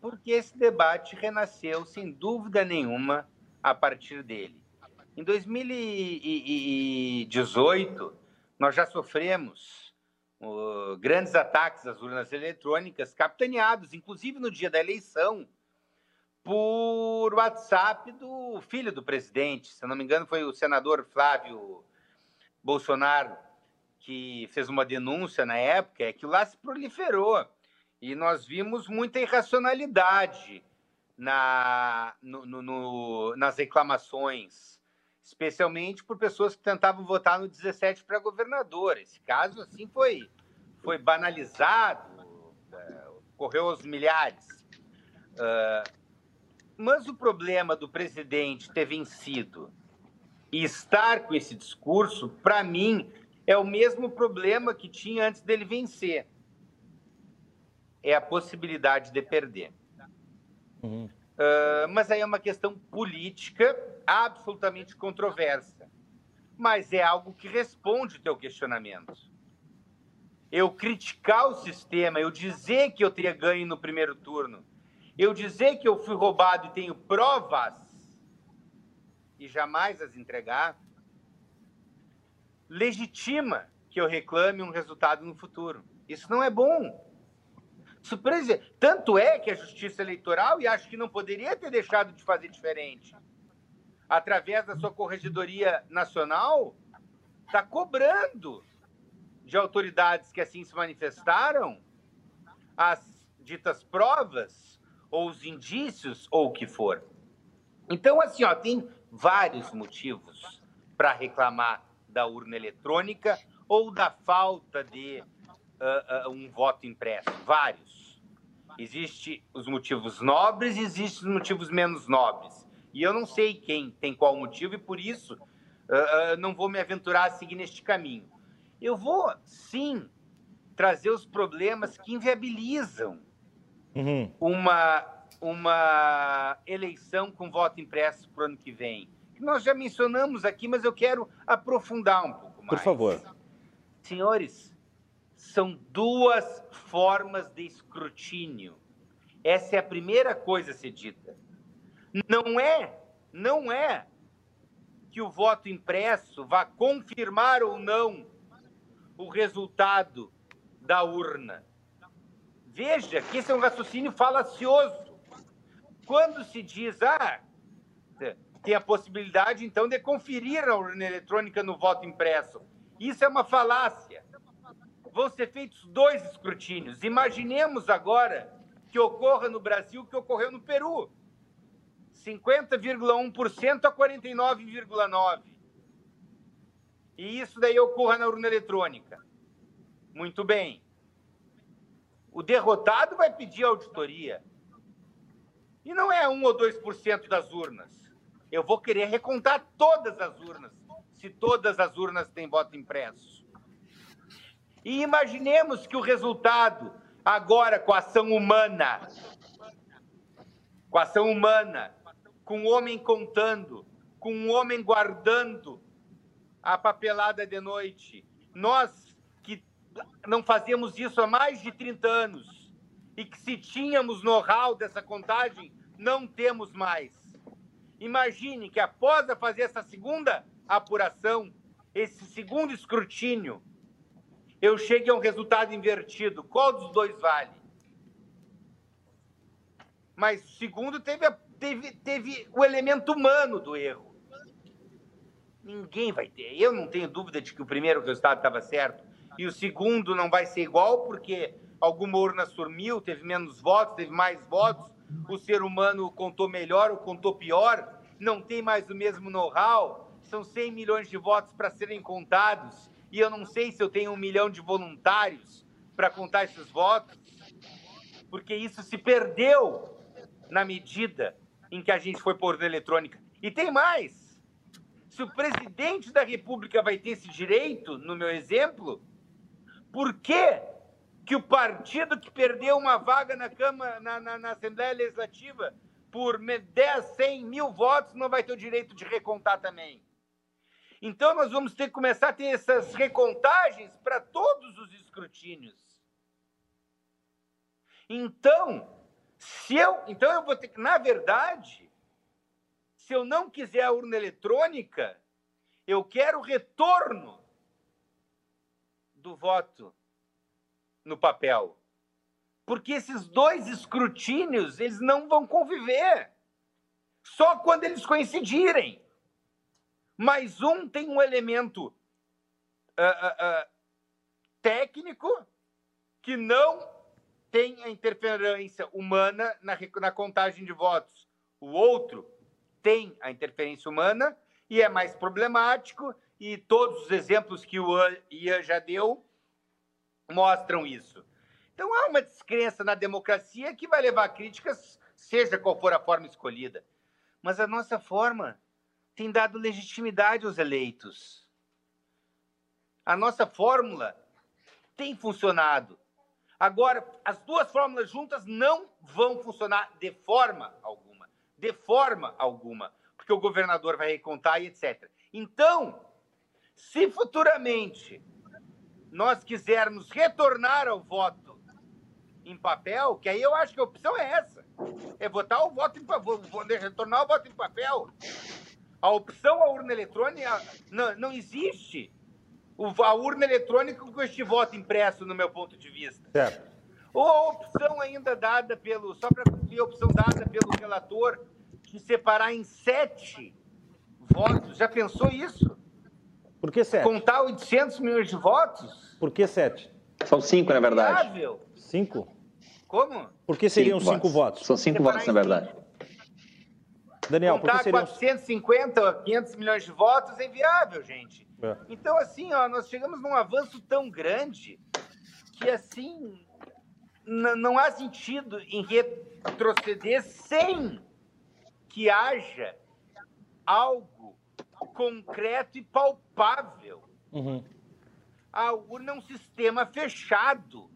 porque esse debate renasceu, sem dúvida nenhuma, a partir dele. Em 2018, nós já sofremos uh, grandes ataques às urnas eletrônicas, capitaneados, inclusive no dia da eleição, por WhatsApp do filho do presidente. Se não me engano, foi o senador Flávio Bolsonaro que fez uma denúncia na época, é que lá se proliferou. E nós vimos muita irracionalidade na, no, no, nas reclamações, especialmente por pessoas que tentavam votar no 17 para governador. Esse caso, assim, foi, foi banalizado, uh, correu aos milhares. Uh, mas o problema do presidente ter vencido e estar com esse discurso, para mim, é o mesmo problema que tinha antes dele vencer. É a possibilidade de perder. Uhum. Uh, mas aí é uma questão política absolutamente controversa. Mas é algo que responde o teu questionamento. Eu criticar o sistema, eu dizer que eu teria ganho no primeiro turno, eu dizer que eu fui roubado e tenho provas e jamais as entregar, legitima que eu reclame um resultado no futuro. Isso não é bom. Surpresa. Tanto é que a Justiça Eleitoral, e acho que não poderia ter deixado de fazer diferente, através da sua Corregedoria Nacional, está cobrando de autoridades que assim se manifestaram as ditas provas ou os indícios, ou o que for. Então, assim, ó, tem vários motivos para reclamar da urna eletrônica ou da falta de uh, uh, um voto impresso. Vários. Existem os motivos nobres e existem os motivos menos nobres. E eu não sei quem tem qual motivo e por isso uh, não vou me aventurar a seguir neste caminho. Eu vou, sim, trazer os problemas que inviabilizam uhum. uma, uma eleição com voto impresso para o ano que vem. Nós já mencionamos aqui, mas eu quero aprofundar um pouco mais.
Por favor.
Senhores, são duas formas de escrutínio. Essa é a primeira coisa a ser dita. Não é, não é que o voto impresso vá confirmar ou não o resultado da urna. Veja que esse é um raciocínio falacioso. Quando se diz, ah, tem a possibilidade, então, de conferir a urna eletrônica no voto impresso. Isso é uma falácia. Vão ser feitos dois escrutínios. Imaginemos agora que ocorra no Brasil o que ocorreu no Peru. 50,1% a 49,9%. E isso daí ocorra na urna eletrônica. Muito bem. O derrotado vai pedir auditoria. E não é 1 ou 2% das urnas. Eu vou querer recontar todas as urnas, se todas as urnas têm voto impresso. E imaginemos que o resultado, agora com a ação humana, com a ação humana, com o homem contando, com o homem guardando a papelada de noite, nós não fazíamos isso há mais de 30 anos e que se tínhamos know-how dessa contagem, não temos mais. Imagine que após fazer essa segunda apuração, esse segundo escrutínio, eu chegue a um resultado invertido. Qual dos dois vale? Mas o segundo teve, teve, teve o elemento humano do erro. Ninguém vai ter. Eu não tenho dúvida de que o primeiro resultado estava certo e o segundo não vai ser igual porque alguma urna sumiu, teve menos votos, teve mais votos, o ser humano contou melhor ou contou pior, não tem mais o mesmo know-how, são 100 milhões de votos para serem contados e eu não sei se eu tenho um milhão de voluntários para contar esses votos, porque isso se perdeu na medida em que a gente foi por eletrônica. E tem mais. Se o presidente da República vai ter esse direito, no meu exemplo, por que, que o partido que perdeu uma vaga na, Câmara, na, na, na Assembleia Legislativa por 10, 100 mil votos não vai ter o direito de recontar também? Então, nós vamos ter que começar a ter essas recontagens para todos os escrutínios. Então, se eu, então eu vou ter que, na verdade, se eu não quiser a urna eletrônica, eu quero o retorno do voto no papel. Porque esses dois escrutínios, eles não vão conviver. Só quando eles coincidirem. Mas um tem um elemento uh, uh, uh, técnico que não tem a interferência humana na, na contagem de votos. O outro tem a interferência humana e é mais problemático, e todos os exemplos que o Ian já deu mostram isso. Então há uma descrença na democracia que vai levar a críticas, seja qual for a forma escolhida. Mas a nossa forma tem dado legitimidade aos eleitos. A nossa fórmula tem funcionado. Agora, as duas fórmulas juntas não vão funcionar de forma alguma. De forma alguma. Porque o governador vai recontar e etc. Então, se futuramente nós quisermos retornar ao voto em papel, que aí eu acho que a opção é essa: é votar o voto em papel, retornar o voto em papel. A opção a urna eletrônica não, não existe a urna eletrônica com este voto impresso, no meu ponto de vista.
Certo.
Ou a opção ainda dada pelo, só para cumprir a opção dada pelo relator, de separar em sete votos. Já pensou isso?
Por que sete?
Contar 800 milhões de votos?
Por que sete?
São cinco, na verdade.
Viável.
Cinco?
Como?
Por que seriam cinco, cinco votos? votos?
São cinco Separar votos, na verdade.
Daniel, que seriam...
450, 500 milhões de votos é inviável, gente. É. Então, assim, ó, nós chegamos num avanço tão grande que, assim, não há sentido em retroceder sem que haja algo concreto e palpável.
Uhum.
A urna é um sistema fechado.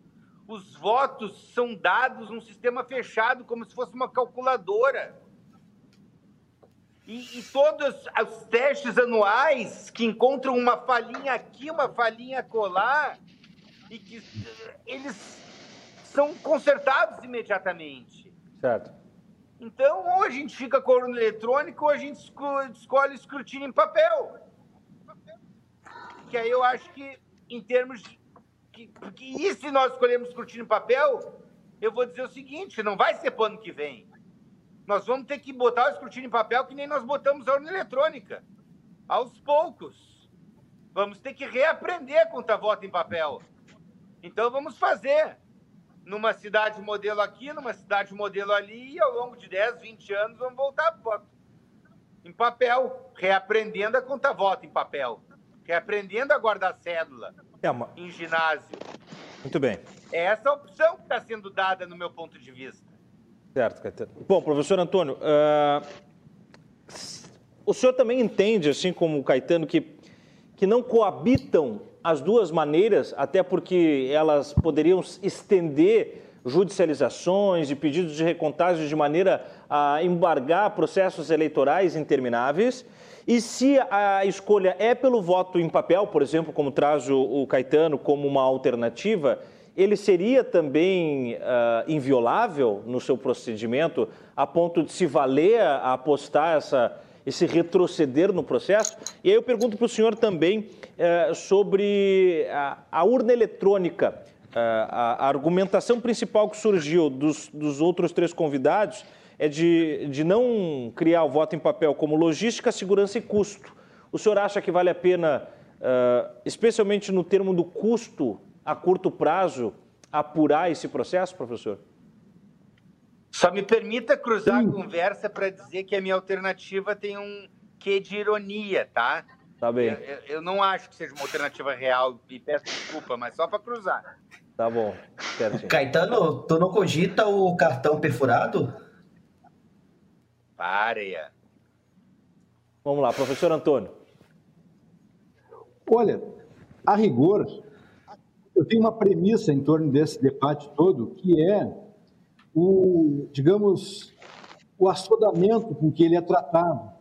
Os votos são dados num sistema fechado, como se fosse uma calculadora. E, e, todos os testes anuais que encontram uma falhinha aqui, uma falhinha colar, e que eles são consertados imediatamente.
Certo.
Então, ou a gente fica com urna eletrônica, ou a gente escolhe escrutínio em papel. Que aí eu acho que, em termos de. Que, que, e se nós escolhermos escrutínio em papel, eu vou dizer o seguinte: não vai ser para o ano que vem nós vamos ter que botar o escrutínio em papel que nem nós botamos a urna eletrônica. Aos poucos. Vamos ter que reaprender a contar voto em papel. Então vamos fazer. Numa cidade modelo aqui, numa cidade modelo ali, e ao longo de 10, 20 anos vamos voltar voto. Em papel, reaprendendo a contar voto em papel. Reaprendendo a guardar cédula
é uma...
em ginásio.
Muito bem.
É essa a opção que está sendo dada no meu ponto de vista.
Certo, Caetano. Bom, professor Antônio, uh, o senhor também entende, assim como o Caetano, que, que não coabitam as duas maneiras, até porque elas poderiam estender judicializações e pedidos de recontagem de maneira a embargar processos eleitorais intermináveis. E se a escolha é pelo voto em papel, por exemplo, como traz o, o Caetano como uma alternativa, ele seria também uh, inviolável no seu procedimento, a ponto de se valer a apostar essa, esse retroceder no processo? E aí eu pergunto para o senhor também uh, sobre a, a, urna eletrônica. Uh, a, a, argumentação principal que surgiu dos, dos outros três convidados é de, de não criar o voto em papel como logística, segurança e custo. O senhor acha que vale a pena, especialmente no termo do custo, a curto prazo apurar esse processo, professor?
Só me permita cruzar Sim. a conversa para dizer que a minha alternativa tem um quê de ironia, tá?
Tá bem.
Eu, eu, não acho que seja uma alternativa real, e peço desculpa, mas só para cruzar.
Tá bom,
certinho. Caetano, tu não cogita o cartão perfurado?
Párea.
Vamos lá, professor Antônio.
Olha, a rigor, eu tenho uma premissa em torno desse debate todo, que é o, digamos, o assodamento com que ele é tratado.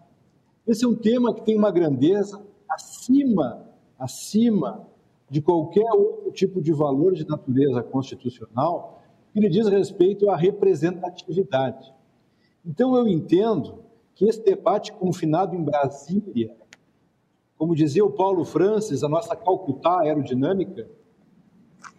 Esse é um tema que tem uma grandeza acima, acima de qualquer outro tipo de valor de natureza constitucional que lhe diz respeito à representatividade. Então, eu entendo que esse debate confinado em Brasília, como dizia o Paulo Francis, a nossa Calcutá aerodinâmica,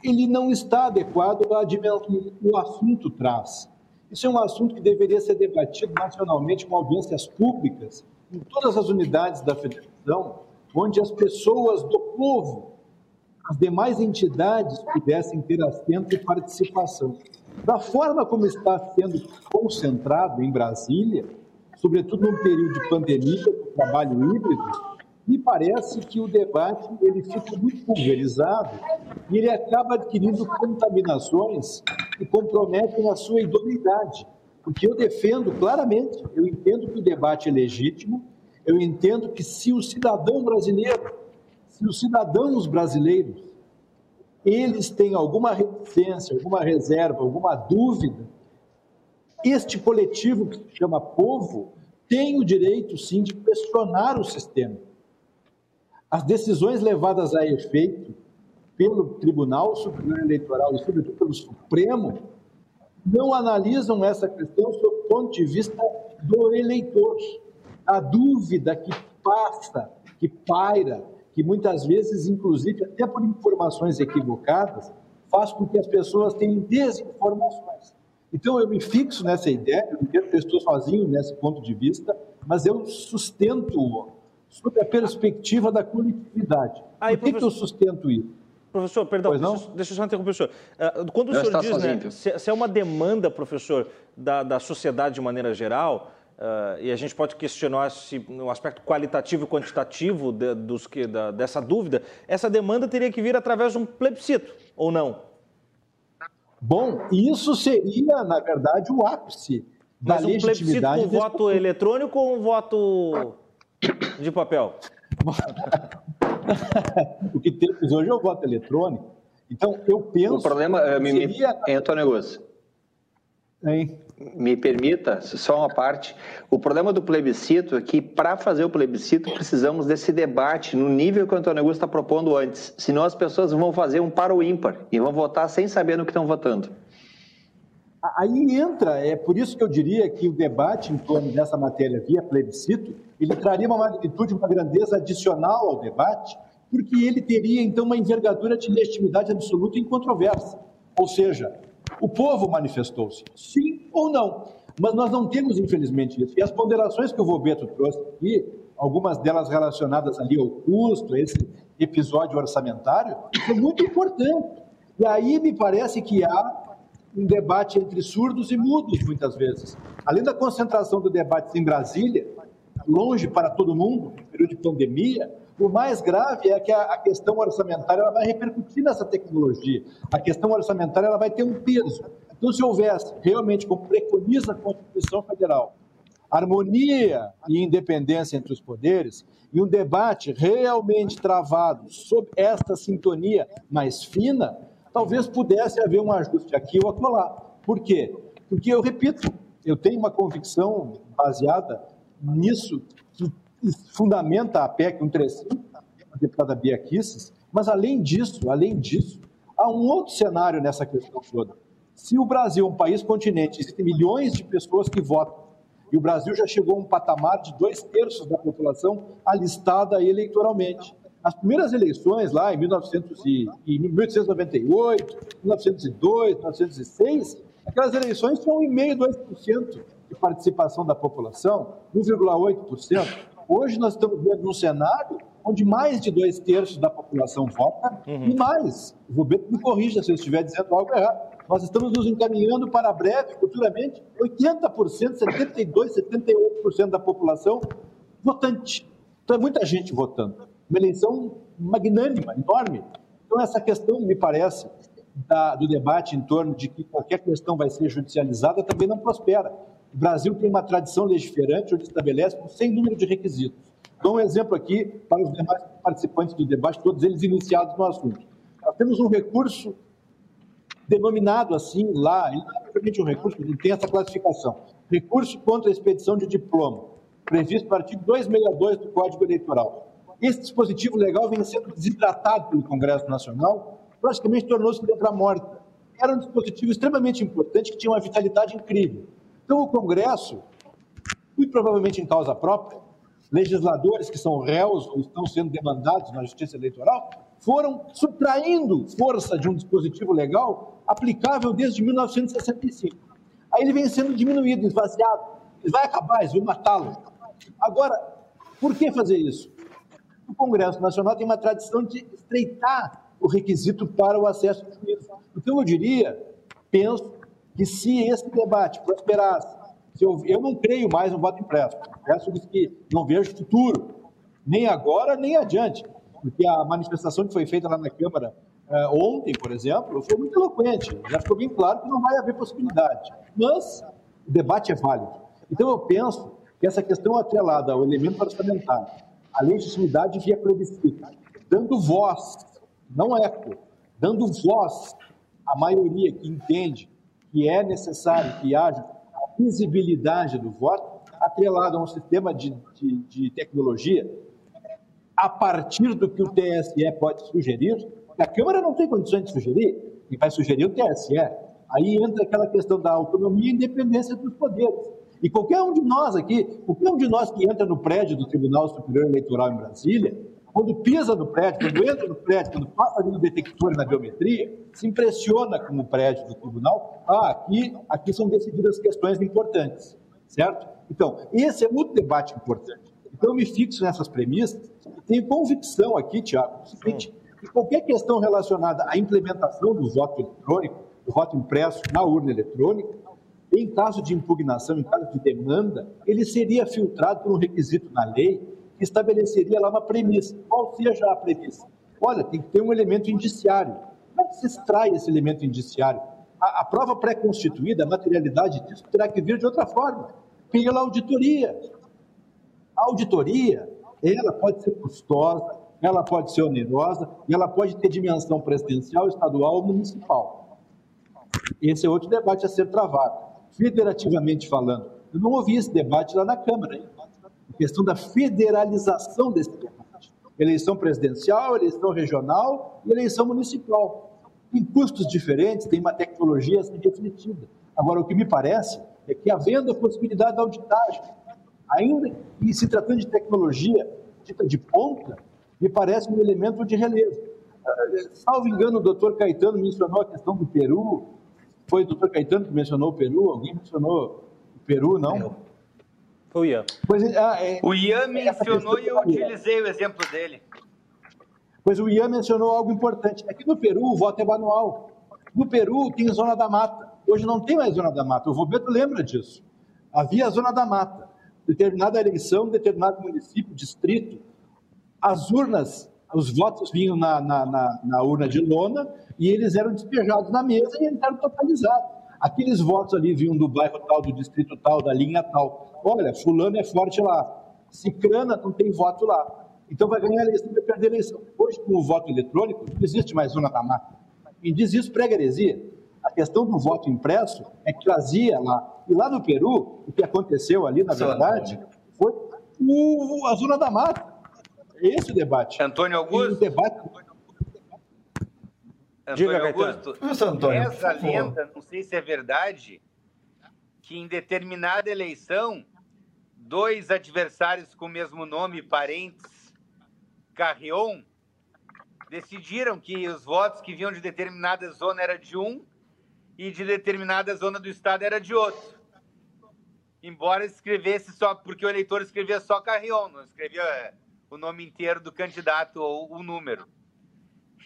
ele não está adequado à dimensão que o assunto traz. Isso é um assunto que deveria ser debatido nacionalmente com audiências públicas em todas as unidades da federação, onde as pessoas do povo, as demais entidades pudessem ter assento e participação. Da forma como está sendo concentrado em Brasília, sobretudo num período de pandemia, trabalho híbrido, me parece que o debate ele fica muito pulverizado e ele acaba adquirindo contaminações que comprometem a sua idoneidade. Porque eu defendo claramente, eu entendo que o debate é legítimo, eu entendo que se o cidadão brasileiro, se os cidadãos brasileiros, eles têm alguma reticência, alguma reserva, alguma dúvida, este coletivo que se chama povo tem o direito, sim, de questionar o sistema as decisões levadas a efeito pelo Tribunal Superior Eleitoral e, sobretudo, pelo Supremo, não analisam essa questão sob o ponto de vista do eleitor. A dúvida que passa, que paira, que muitas vezes, inclusive, até por informações equivocadas, faz com que as pessoas tenham desinformações. Então, eu me fixo nessa ideia, eu estou sozinho nesse ponto de vista, mas eu sustento sob a perspectiva da coletividade. Aí, Por que, que eu sustento isso?
Professor, perdão, deixa, deixa eu só interromper o senhor. Uh, quando o senhor diz, né, se, se, é uma demanda, professor, da, da sociedade de maneira geral, uh, e a gente pode questionar se no aspecto qualitativo e quantitativo de, dos que, da, dessa dúvida, essa demanda teria que vir através de um plebiscito, ou não?
Bom, isso seria, na verdade, o ápice
da Mas um legitimidade. Plebiscito com voto eletrônico ou um voto de papel.
o que temos hoje é o voto eletrônico. Então, eu penso.
O problema, eh, me, seria... me, Antônio Augusto. Hein? Me permita, só uma parte. O problema do plebiscito é que, para fazer o plebiscito, precisamos desse debate no nível que o Antônio Augusto está propondo antes. Senão, as pessoas vão fazer um para o ímpar e vão votar sem saber no que estão votando.
Aí entra, é por isso que eu diria que o debate em torno dessa matéria via plebiscito, ele traria uma magnitude, uma grandeza adicional ao debate, porque ele teria então uma envergadura de legitimidade absoluta e incontroversa. Ou seja, o povo manifestou-se, sim ou não. Mas nós não temos, infelizmente, isso. E as ponderações que o Vobeto trouxe aqui, algumas delas relacionadas ali ao custo, a esse episódio orçamentário, é muito importante. E aí me parece que há um debate entre surdos e mudos, muitas vezes. Além da concentração do debate em Brasília, longe para todo mundo, período de pandemia, o mais grave é que a, questão orçamentária ela vai repercutir nessa tecnologia. A questão orçamentária ela vai ter um peso. Então, se houvesse realmente, como preconiza a Constituição Federal, harmonia e independência entre os poderes, e um debate realmente travado sob esta sintonia mais fina, talvez pudesse haver um ajuste aqui ou acolá. Por quê? Porque, eu repito, eu tenho uma convicção baseada nisso que fundamenta a PEC 135, a deputada Bia Kisses, mas além disso, além disso, há um outro cenário nessa questão toda. Se o Brasil é um país continente, existem milhões de pessoas que votam, e o Brasil já chegou a um patamar de dois terços da população alistada eleitoralmente. As primeiras eleições, lá em 1900 e, em 1898, 1902, 1906, aquelas eleições tinham 1,5%, 2% de participação da população, 1,8%. Hoje nós estamos vendo um cenário onde mais de dois terços da população vota uhum. e mais. O Roberto me corrija se eu estiver dizendo algo errado. Nós estamos nos encaminhando para breve, futuramente, 80%, 72%, 78% da população votante. Então é muita gente votando uma eleição magnânima, enorme. Então, essa questão, me parece, da, do debate em torno de que qualquer questão vai ser judicializada também não prospera. O Brasil tem uma tradição legiferante onde estabelece um sem número de requisitos. Dou um exemplo aqui para os demais participantes do debate, todos eles iniciados no assunto. Nós temos um recurso denominado assim lá, realmente um recurso que tem essa classificação, recurso contra a expedição de diploma, previsto no artigo 262 do Código Eleitoral. Esse dispositivo legal vem sendo desidratado pelo Congresso Nacional, praticamente tornou-se letra morta. Era um dispositivo extremamente importante que tinha uma vitalidade incrível. Então, o Congresso, muito provavelmente em causa própria, legisladores que são réus ou estão sendo demandados na Justiça Eleitoral, foram subtraindo força de um dispositivo legal aplicável desde 1965. Aí ele vem sendo diminuído, esvaziado. Ele vai acabar, eles vão matá-lo. Agora, por que fazer isso? Congresso Nacional tem uma tradição de estreitar o requisito para o acesso ao juízo. Então, eu diria, penso, que se esse debate prosperasse, se eu, eu não creio mais no voto impresso, peço que não vejo futuro, nem agora, nem adiante porque a manifestação que foi feita lá na Câmara uh, ontem, por exemplo, foi muito eloquente. Já ficou bem claro que não vai haver possibilidade. Mas o debate é válido. Então, eu penso que essa questão atrelada ao elemento orçamentário, a legitimidade via plebiscito, dando voz, não eco, dando voz à maioria que entende que é necessário que haja a visibilidade do voto, atrelado a um sistema de, de, de tecnologia a partir do que o TSE pode sugerir, a Câmara não tem condições de sugerir, e vai sugerir o TSE. Aí entra aquela questão da autonomia e independência dos poderes. E qualquer um de nós aqui, qualquer um de nós que entra no prédio do Tribunal Superior Eleitoral em Brasília, quando pisa no prédio, quando entra no prédio, quando passa ali no detector na biometria, se impressiona com o prédio do tribunal. Ah, aqui, aqui são decididas questões importantes, certo? Então, esse é muito debate importante. Então, eu me fixo nessas premissas tenho convicção aqui, Tiago, seguinte, que qualquer questão relacionada à implementação do voto eletrônico, do voto impresso na urna eletrônica, em caso de impugnação, em caso de demanda, ele seria filtrado por um requisito na lei que estabeleceria lá uma premissa. Qual seja a premissa? Olha, tem que ter um elemento indiciário. Como é que se extrai esse elemento indiciário? A, a prova pré-constituída, a materialidade disso, terá que vir de outra forma, pela auditoria. A auditoria ela pode ser custosa, ela pode ser onerosa, e ela pode ter dimensão presidencial, estadual ou municipal. Esse é outro debate a ser travado. Federativamente falando, eu não ouvi esse debate lá na Câmara, hein? a questão da federalização desse debate. Eleição presidencial, eleição regional e eleição municipal. Tem custos diferentes, tem uma tecnologia assim refletida. Agora, o que me parece é que, havendo a possibilidade da auditagem, ainda que se tratando de tecnologia dita de ponta, me parece um elemento de relevo. Salvo engano, o doutor Caetano mencionou a questão do Peru. Foi o doutor Caetano que mencionou o Peru? Alguém mencionou o Peru, não?
Foi o Ian.
Pois, ah, é, o Ian mencionou e eu utilizei o exemplo dele.
Pois o Ian mencionou algo importante. Aqui no Peru o voto é manual. No Peru tem zona da mata. Hoje não tem mais zona da mata. O Roberto lembra disso. Havia a zona da mata determinada eleição, determinado município, distrito, as urnas, os votos vinham na, na, na, na urna de lona e eles eram despejados na mesa e eles eram totalizados. Aqueles votos ali vinham do bairro tal, do distrito tal, da linha tal. Olha, fulano é forte lá. Cicrana não tem voto lá. Então vai ganhar a eleição, vai perder a eleição. Hoje, com o voto eletrônico, não existe mais zona da mata. E diz isso pré-heresia. A questão do voto impresso é que trazia lá. E lá no Peru, o que aconteceu ali, na verdade, foi o, a Zona da Mata. Esse é o debate.
Antônio Augusto?
o debate...
Antônio Augusto, Nossa, Antônio, essa lenda, não sei se é verdade, que em determinada eleição, dois adversários com o mesmo nome, parentes, Carrion, decidiram que os votos que vinham de determinada zona era de um e de determinada zona do estado era de outro. Embora escrevesse só, porque o eleitor escrevia só Carrion, não escrevia o nome inteiro do candidato ou o número.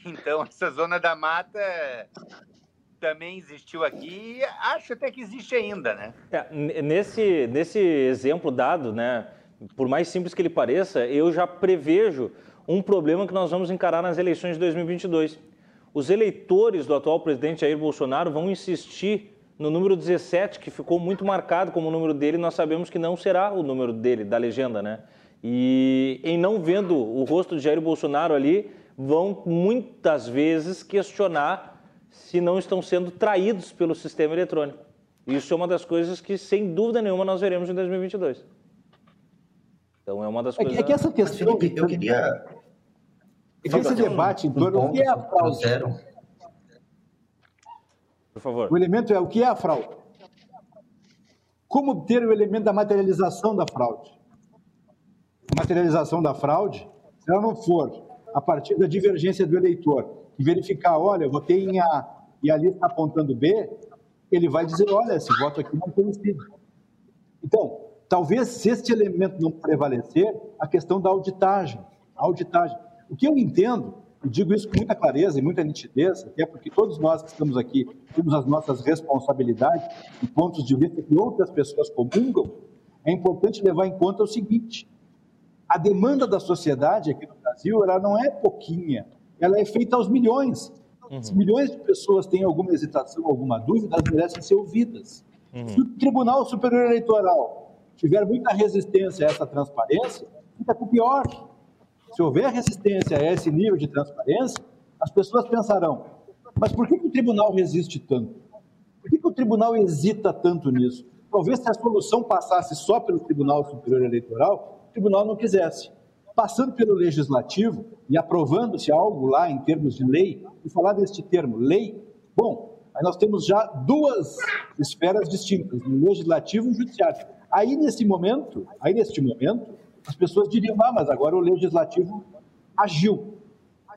Então, essa zona da mata também existiu aqui e acho até que existe ainda, né?
É, nesse, nesse exemplo dado, né, por mais simples que ele pareça, eu já prevejo um problema que nós vamos encarar nas eleições de 2022 os eleitores do atual presidente Jair Bolsonaro vão insistir no número 17, que ficou muito marcado como o número dele, nós sabemos que não será o número dele, da legenda, né? E em não vendo o rosto de Jair Bolsonaro ali, vão muitas vezes questionar se não estão sendo traídos pelo sistema eletrônico. Isso é uma das coisas que, sem dúvida nenhuma, nós veremos em 2022. Então, é uma das coisas...
É que, é que essa questão...
Felipe, eu queria...
Esse debate em torno do que é a fraude.
Por favor.
O elemento é o que é a fraude. Como obter o elemento da materialização da fraude? Materialização da fraude, se ela não for a partir da divergência do eleitor, e verificar, olha, votei em A e ali está apontando B, ele vai dizer, olha, esse voto aqui não coincide. Então, talvez se este elemento não prevalecer, a questão da auditagem. A auditagem. O que eu entendo, e digo isso com muita clareza e muita nitidez, até porque todos nós que estamos aqui temos as nossas responsabilidades e pontos de vista que outras pessoas comungam, é importante levar em conta o seguinte: a demanda da sociedade aqui no Brasil ela não é pouquinha, ela é feita aos milhões. Uhum. Se milhões de pessoas têm alguma hesitação, alguma dúvida, elas merecem ser ouvidas. Uhum. Se o Tribunal Superior Eleitoral tiver muita resistência a essa transparência, fica com pior. Se houver resistência a esse nível de transparência, as pessoas pensarão: mas por que, que o tribunal resiste tanto? Por que, que o tribunal hesita tanto nisso? Talvez se a solução passasse só pelo Tribunal Superior Eleitoral, tribunal não quisesse passando pelo legislativo e aprovando-se algo lá em termos de lei, e falar deste termo, lei, bom, aí nós temos já duas esferas distintas, o legislativo e o judiciário. Aí nesse momento, aí neste momento, as pessoas diriam, ah, mas agora o legislativo agiu.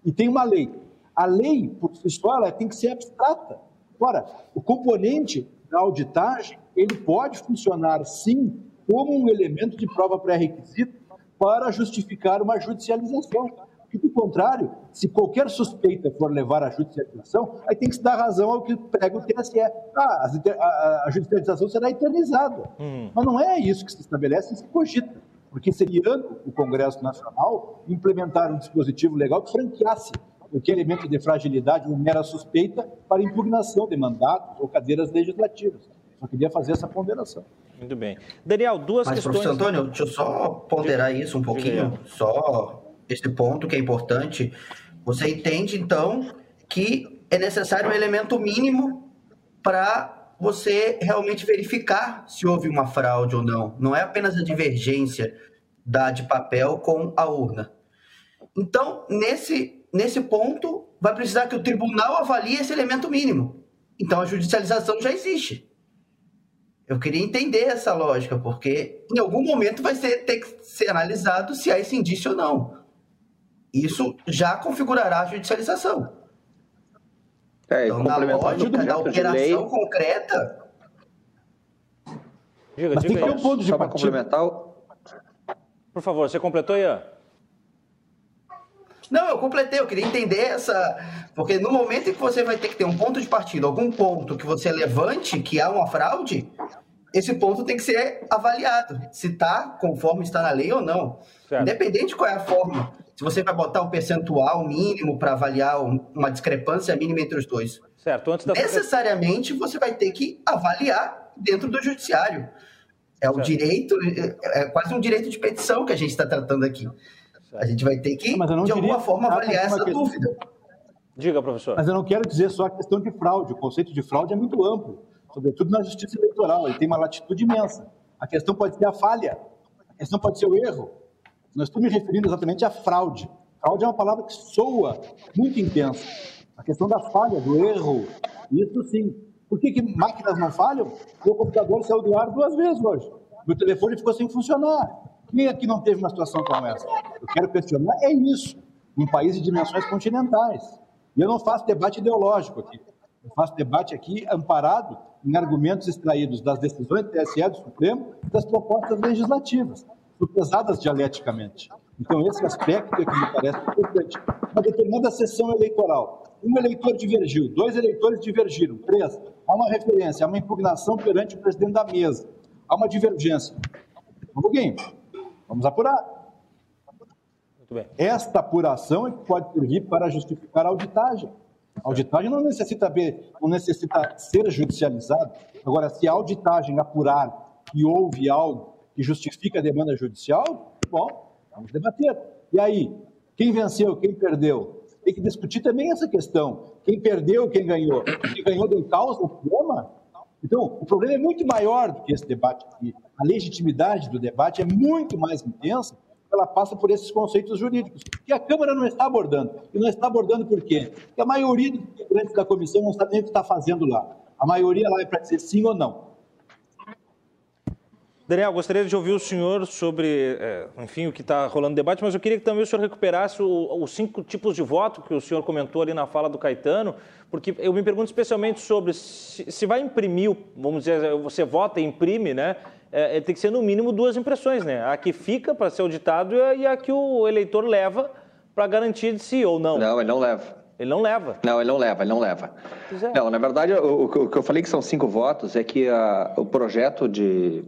E tem uma lei. A lei, por só, ela tem que ser abstrata. Ora, o componente da auditagem, ele pode funcionar, sim, como um elemento de prova pré-requisito para justificar uma judicialização. Porque, do contrário, se qualquer suspeita for levar à judicialização, aí tem que se dar razão ao que prega o TSE. Ah, a, a judicialização será eternizada. Hum. Mas não é isso que se estabelece e se cogita. Porque seria o Congresso Nacional implementar um dispositivo legal que franqueasse qualquer elemento de fragilidade ou mera suspeita para impugnação de mandatos ou cadeiras legislativas. Só queria fazer essa ponderação.
Muito bem. Daniel, duas
Mas,
questões.
Professor Antônio, deixa eu só ponderar isso um pouquinho, só esse ponto que é importante. Você entende, então, que é necessário um elemento mínimo para você realmente verificar se houve uma fraude ou não. Não é apenas a divergência da de papel com a urna. Então, nesse, nesse ponto, vai precisar que o tribunal avalie esse elemento mínimo. Então, a judicialização já existe. Eu queria entender essa lógica, porque em algum momento vai ser, ter que ser analisado se há esse indício ou não. Isso já configurará a judicialização. É, então, na lógica da operação lei... concreta.
Diga, Mas diga tem que um ponto de Só para complementar. Por favor, você completou, Ian?
Não, eu completei, eu queria entender essa. Porque no momento em que você vai ter que ter um ponto de partida, algum ponto que você levante que há uma fraude, esse ponto tem que ser avaliado, se está conforme está na lei ou não. Certo. Independente qual é a forma. Se você vai botar um percentual mínimo para avaliar uma discrepância mínima entre os dois.
Certo.
Antes da... Necessariamente você vai ter que avaliar dentro do judiciário. É certo. o direito, é, é quase um direito de petição que a gente está tratando aqui. A gente vai ter que, de alguma forma, avaliar essa dúvida.
Diga, professor.
Mas eu não quero dizer só a questão de fraude. O conceito de fraude é muito amplo sobretudo na justiça eleitoral, ele tem uma latitude imensa. A questão pode ser a falha, a questão pode ser o erro. Nós estamos me referindo exatamente à fraude. Fraude é uma palavra que soa muito intensa. A questão da falha, do erro, isso sim. Por que, que máquinas não falham? Meu computador saiu do ar duas vezes hoje. Meu telefone ficou sem funcionar. Quem aqui não teve uma situação como essa? Eu quero questionar é isso, em país de dimensões continentais. E eu não faço debate ideológico aqui. Eu faço debate aqui amparado em argumentos extraídos das decisões do TSE, do Supremo das propostas legislativas, pesadas dialeticamente. Então, esse aspecto é que me parece importante. Uma determinada sessão eleitoral, um eleitor divergiu, dois eleitores divergiram, três, há uma referência, há uma impugnação perante o presidente da mesa, há uma divergência. Um pouquinho, vamos apurar. Esta apuração é que pode servir para justificar a auditagem. A auditagem não necessita, ver, não necessita ser judicializada. Agora, se a auditagem apurar que houve algo que justifica a demanda judicial, bom, vamos debater. E aí, quem venceu, quem perdeu? Tem que discutir também essa questão. Quem perdeu, quem ganhou? Quem ganhou deu causa do problema? Então, o problema é muito maior do que esse debate aqui. A legitimidade do debate é muito mais intensa, ela passa por esses conceitos jurídicos, que a Câmara não está abordando. E não está abordando por quê? Porque a maioria dos integrantes da comissão não sabe nem o que está fazendo lá. A maioria lá é para dizer sim ou não.
Daniel, gostaria de ouvir o senhor sobre, é, enfim, o que está rolando no debate, mas eu queria que também o senhor recuperasse os cinco tipos de voto que o senhor comentou ali na fala do Caetano, porque eu me pergunto especialmente sobre se, vai imprimir, vamos dizer, você vota e imprime, né? É, é tem que ser no mínimo duas impressões, né? A que fica para ser auditado e a que o eleitor leva para garantir de si ou não.
Não, ele não leva.
Ele não leva.
Não, ele não leva, ele não leva. É. Não, na verdade, o, o, que eu falei que são cinco votos é que a, o projeto de.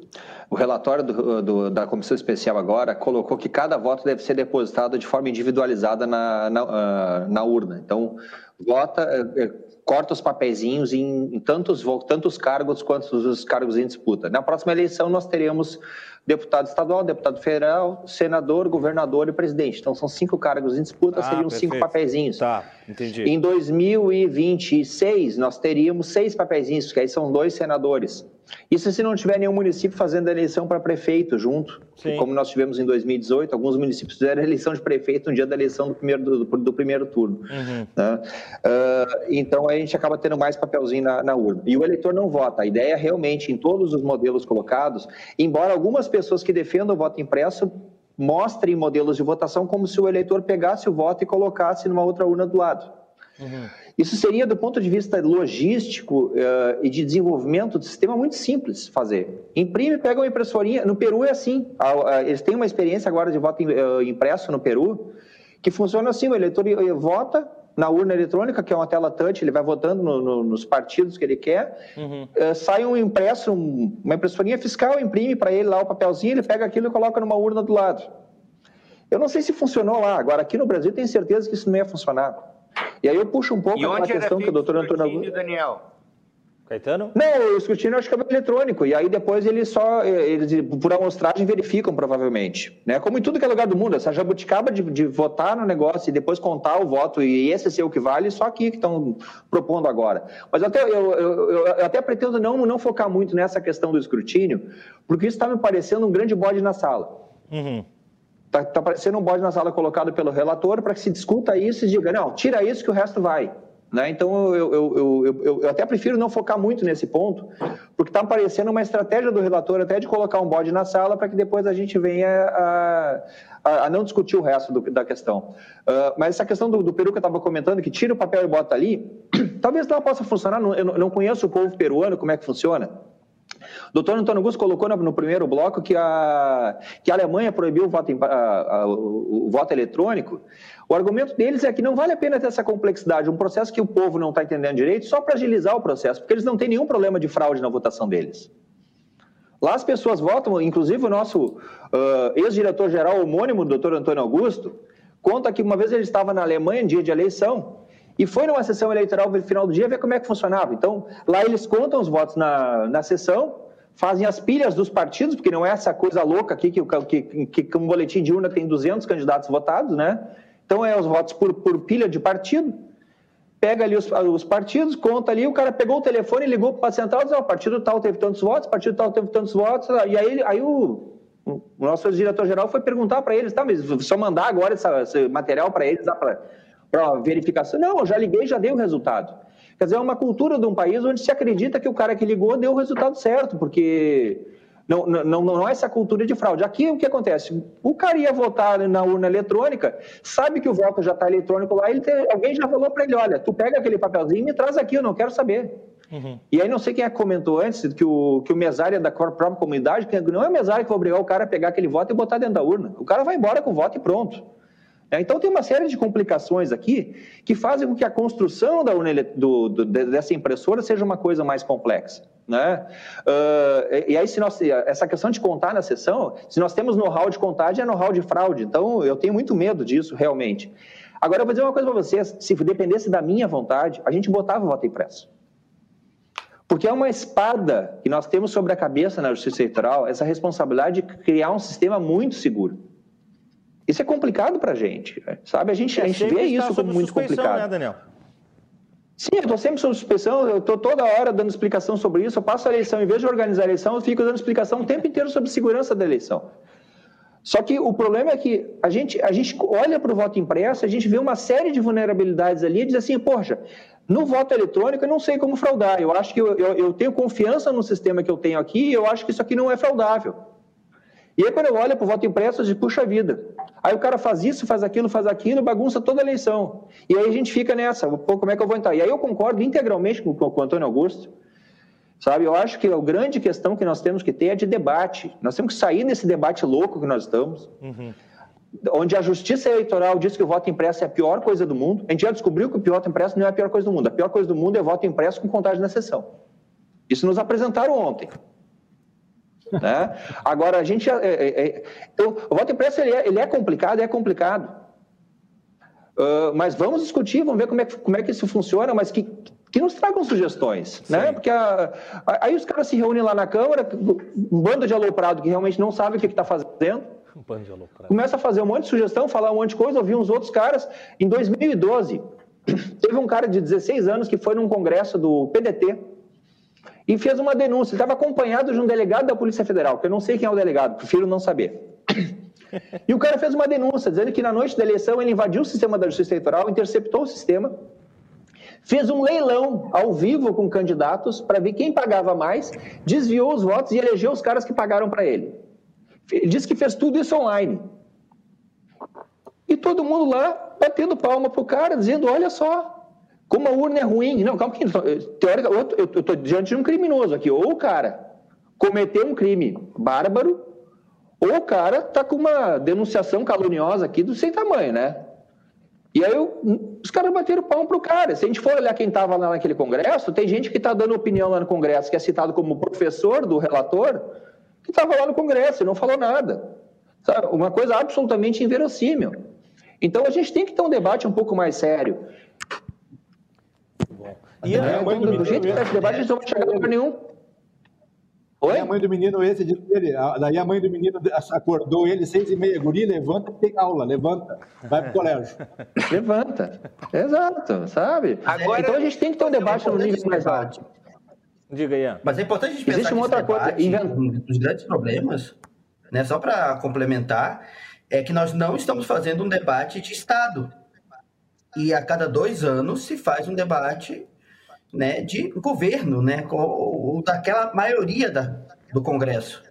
O relatório do, do, da comissão especial agora colocou que cada voto deve ser depositado de forma individualizada na, na, uh, na urna. Então, vota, uh, corta os papeizinhos em, em tantos, tantos cargos quanto os cargos em disputa. Na próxima eleição, nós teremos deputado estadual, deputado federal, senador, governador e presidente. Então são cinco cargos em disputa, ah, seriam perfeito. cinco papeizinhos.
Tá, entendi.
Em 2026 nós teríamos seis papeizinhos, que aí são dois senadores. Isso se não tiver nenhum município fazendo eleição para prefeito junto, como nós tivemos em 2018, alguns municípios fizeram eleição de prefeito no dia da eleição do primeiro, do, do primeiro turno. Uhum. Né? Uh, então a gente acaba tendo mais papelzinho na, na, urna. E o eleitor não vota. A ideia é realmente, em todos os modelos colocados, embora algumas pessoas que defendam o voto impresso mostrem modelos de votação como se o eleitor pegasse o voto e colocasse numa outra urna do lado. Uhum. Isso seria, do ponto de vista logístico uh, e de desenvolvimento do sistema, muito simples fazer. Imprime, pega uma impressorinha. No Peru é assim. Eles têm uma experiência agora de voto eh, impresso no Peru, que funciona assim: o eleitor vota na urna eletrônica, que é uma tela touch, ele vai votando no, no, nos partidos que ele quer, uhum. uh, sai um impresso, um, uma impressorinha fiscal, imprime para ele lá o papelzinho, ele pega aquilo e coloca numa urna do lado. Eu não sei se funcionou lá, agora aqui no Brasil tenho certeza que isso não ia funcionar. E aí eu puxo um pouco
a questão que o doutor Antônio Augusto... Daniel?
Caetano?
Não, o escrutínio acho que é eletrônico, e aí depois eles só, eles, por amostragem, verificam provavelmente. Né? Como em tudo que é lugar do mundo, essa jabuticaba de, de votar no negócio e depois contar o voto e esse ser o que vale, só aqui que estão propondo agora. Mas até, eu, eu, eu, até pretendo não, não focar muito nessa questão do escrutínio, porque isso está me parecendo um grande bode na sala. Uhum. Está tá parecendo um bode na sala colocado pelo relator para que se discuta isso e diga, não, tira isso que o resto vai. Né? Então, eu, eu, eu, eu, até prefiro não focar muito nesse ponto, porque está parecendo uma estratégia do relator até de colocar um bode na sala para que depois a gente venha a, a, a não discutir o resto do, da questão. Uh, mas essa questão do, do peru que eu estava comentando, que tira o papel e bota ali, talvez ela possa funcionar, eu não conheço o povo peruano, como é que funciona, o doutor Antônio Augusto colocou no, no, primeiro bloco que a, que a Alemanha proibiu o voto, a, a, o, o voto eletrônico. O argumento deles é que não vale a pena ter essa complexidade, um processo que o povo não está entendendo direito, só para agilizar o processo, porque eles não têm nenhum problema de fraude na votação deles. Lá as pessoas votam, inclusive o nosso uh, ex-diretor-geral homônimo, doutor Antônio Augusto, conta que uma vez ele estava na Alemanha, em dia de eleição, e foi numa sessão eleitoral no final do dia ver como é que funcionava. Então, lá eles contam os votos na, na sessão, fazem as pilhas dos partidos, porque não é essa coisa louca aqui que, que, que, que um boletim de urna tem 200 candidatos votados, né? Então, é os votos por, por pilha de partido. Pega ali os, os, partidos, conta ali, o cara pegou o telefone, ligou para a central e disse, o partido tal teve tantos votos, partido tal teve tantos votos, e aí, aí o, o nosso diretor-geral foi perguntar para eles, tá, mas só mandar agora esse material para eles, para para verificação. Não, eu já liguei, já dei o resultado. Quer dizer, é uma cultura de um país onde se acredita que o cara que ligou deu o resultado certo, porque não, não, não é essa cultura de fraude. Aqui o que acontece? O cara ia votar na urna eletrônica, sabe que o voto já está eletrônico lá, ele tem, alguém já falou para ele: olha, tu pega aquele papelzinho e me traz aqui, eu não quero saber. Uhum. E aí não sei quem é que comentou antes que o, que o mesário é da própria comunidade, que não é o mesário que vai obrigar o cara a pegar aquele voto e botar dentro da urna. O cara vai embora com o voto e pronto. É, então, tem uma série de complicações aqui que fazem com que a construção da do, do, dessa impressora seja uma coisa mais complexa. Né? Uh, e aí, se nós, essa questão de contar na sessão, se nós temos know-how de contagem, é know-how de fraude. Então, eu tenho muito medo disso, realmente. Agora, eu vou dizer uma coisa para vocês: se dependesse da minha vontade, a gente botava o voto impresso. Porque é uma espada que nós temos sobre a cabeça na justiça eleitoral, essa responsabilidade de criar um sistema muito seguro. Isso é complicado para a gente, sabe? A gente, a gente vê isso como muito complicado. Né, Daniel? Sim, eu estou sempre sob suspensão, eu estou toda hora dando explicação sobre isso. Eu passo a eleição, em vez de organizar a eleição, eu fico dando explicação o tempo inteiro sobre segurança da eleição. Só que o problema é que a gente, a gente olha para o voto impresso, a gente vê uma série de vulnerabilidades ali e diz assim, poxa, no voto eletrônico eu não sei como fraudar, eu acho que eu, eu, eu tenho confiança no sistema que eu tenho aqui e eu acho que isso aqui não é fraudável. E aí, quando eu olho para o voto impresso, eu digo, puxa vida. Aí o cara faz isso, faz aquilo, faz aquilo, bagunça toda a eleição. E aí a gente fica nessa, pô, como é que eu vou entrar? E aí eu concordo integralmente com, com o Antônio Augusto. Sabe, eu acho que a grande questão que nós temos que ter é de debate. Nós temos que sair desse debate louco que nós estamos. Uhum. Onde a justiça eleitoral diz que o voto impresso é a pior coisa do mundo. A gente já descobriu que o voto impresso não é a pior coisa do mundo. A pior coisa do mundo é o voto impresso com contagem na sessão. Isso nos apresentaram ontem. Né? Agora, a gente. É, é, é, o voto impresso ele é, ele é complicado, é complicado. Uh, mas vamos discutir, vamos ver como é, que, como é que isso funciona, mas que, que nos tragam sugestões, né? Sim. né? Porque a, a, aí os caras se reúnem lá na Câmara, um bando de aloprado que realmente não sabe o que está fazendo. Um bando de aloprado. Começa a fazer um monte de sugestão, falar um monte de coisa, ouvir uns outros caras. Em 2012, teve um cara de 16 anos que foi num congresso do PDT, e fez uma denúncia. Ele estava acompanhado de um delegado da Polícia Federal, que eu não sei quem é o delegado, prefiro não saber. E o cara fez uma denúncia, dizendo que na noite da eleição ele invadiu o sistema da Justiça Eleitoral, interceptou o sistema, fez um leilão ao vivo com candidatos para ver quem pagava mais, desviou os votos e elegeu os caras que pagaram para ele. Ele disse que fez tudo isso online. E todo mundo lá batendo palma pro cara, dizendo: olha só, como a urna é ruim. Não, calma que teórica, eu estou diante de um criminoso aqui. Ou o cara cometeu um crime bárbaro, ou o cara está com uma denunciação caluniosa aqui do sem tamanho, né? E aí eu, os caras bateram pão pro cara. Se a gente for olhar quem estava lá naquele congresso, tem gente que está dando opinião lá no congresso, que é citado como professor do relator, que estava lá no congresso e não falou nada. Sabe? Uma coisa absolutamente inverossímil. Então a gente tem que ter um debate um pouco mais sério. E é, a mãe do, do jeito que está esse debate, gente não vai chegar a lugar nenhum.
Oi? a mãe do menino, esse disse ele, daí a mãe do menino acordou ele seis e meia, guri, levanta tem aula, levanta, vai pro colégio.
levanta, exato, sabe? Agora, então a gente tem que ter um debate no nível mais alto.
Diga, Ian. Mas é importante a gente pensar Existe uma outra coisa, um dos grandes problemas, né, só para complementar, é que nós não estamos fazendo um debate de Estado. E a cada dois anos se faz um debate né, de governo, né, ou, daquela maioria da, do Congresso.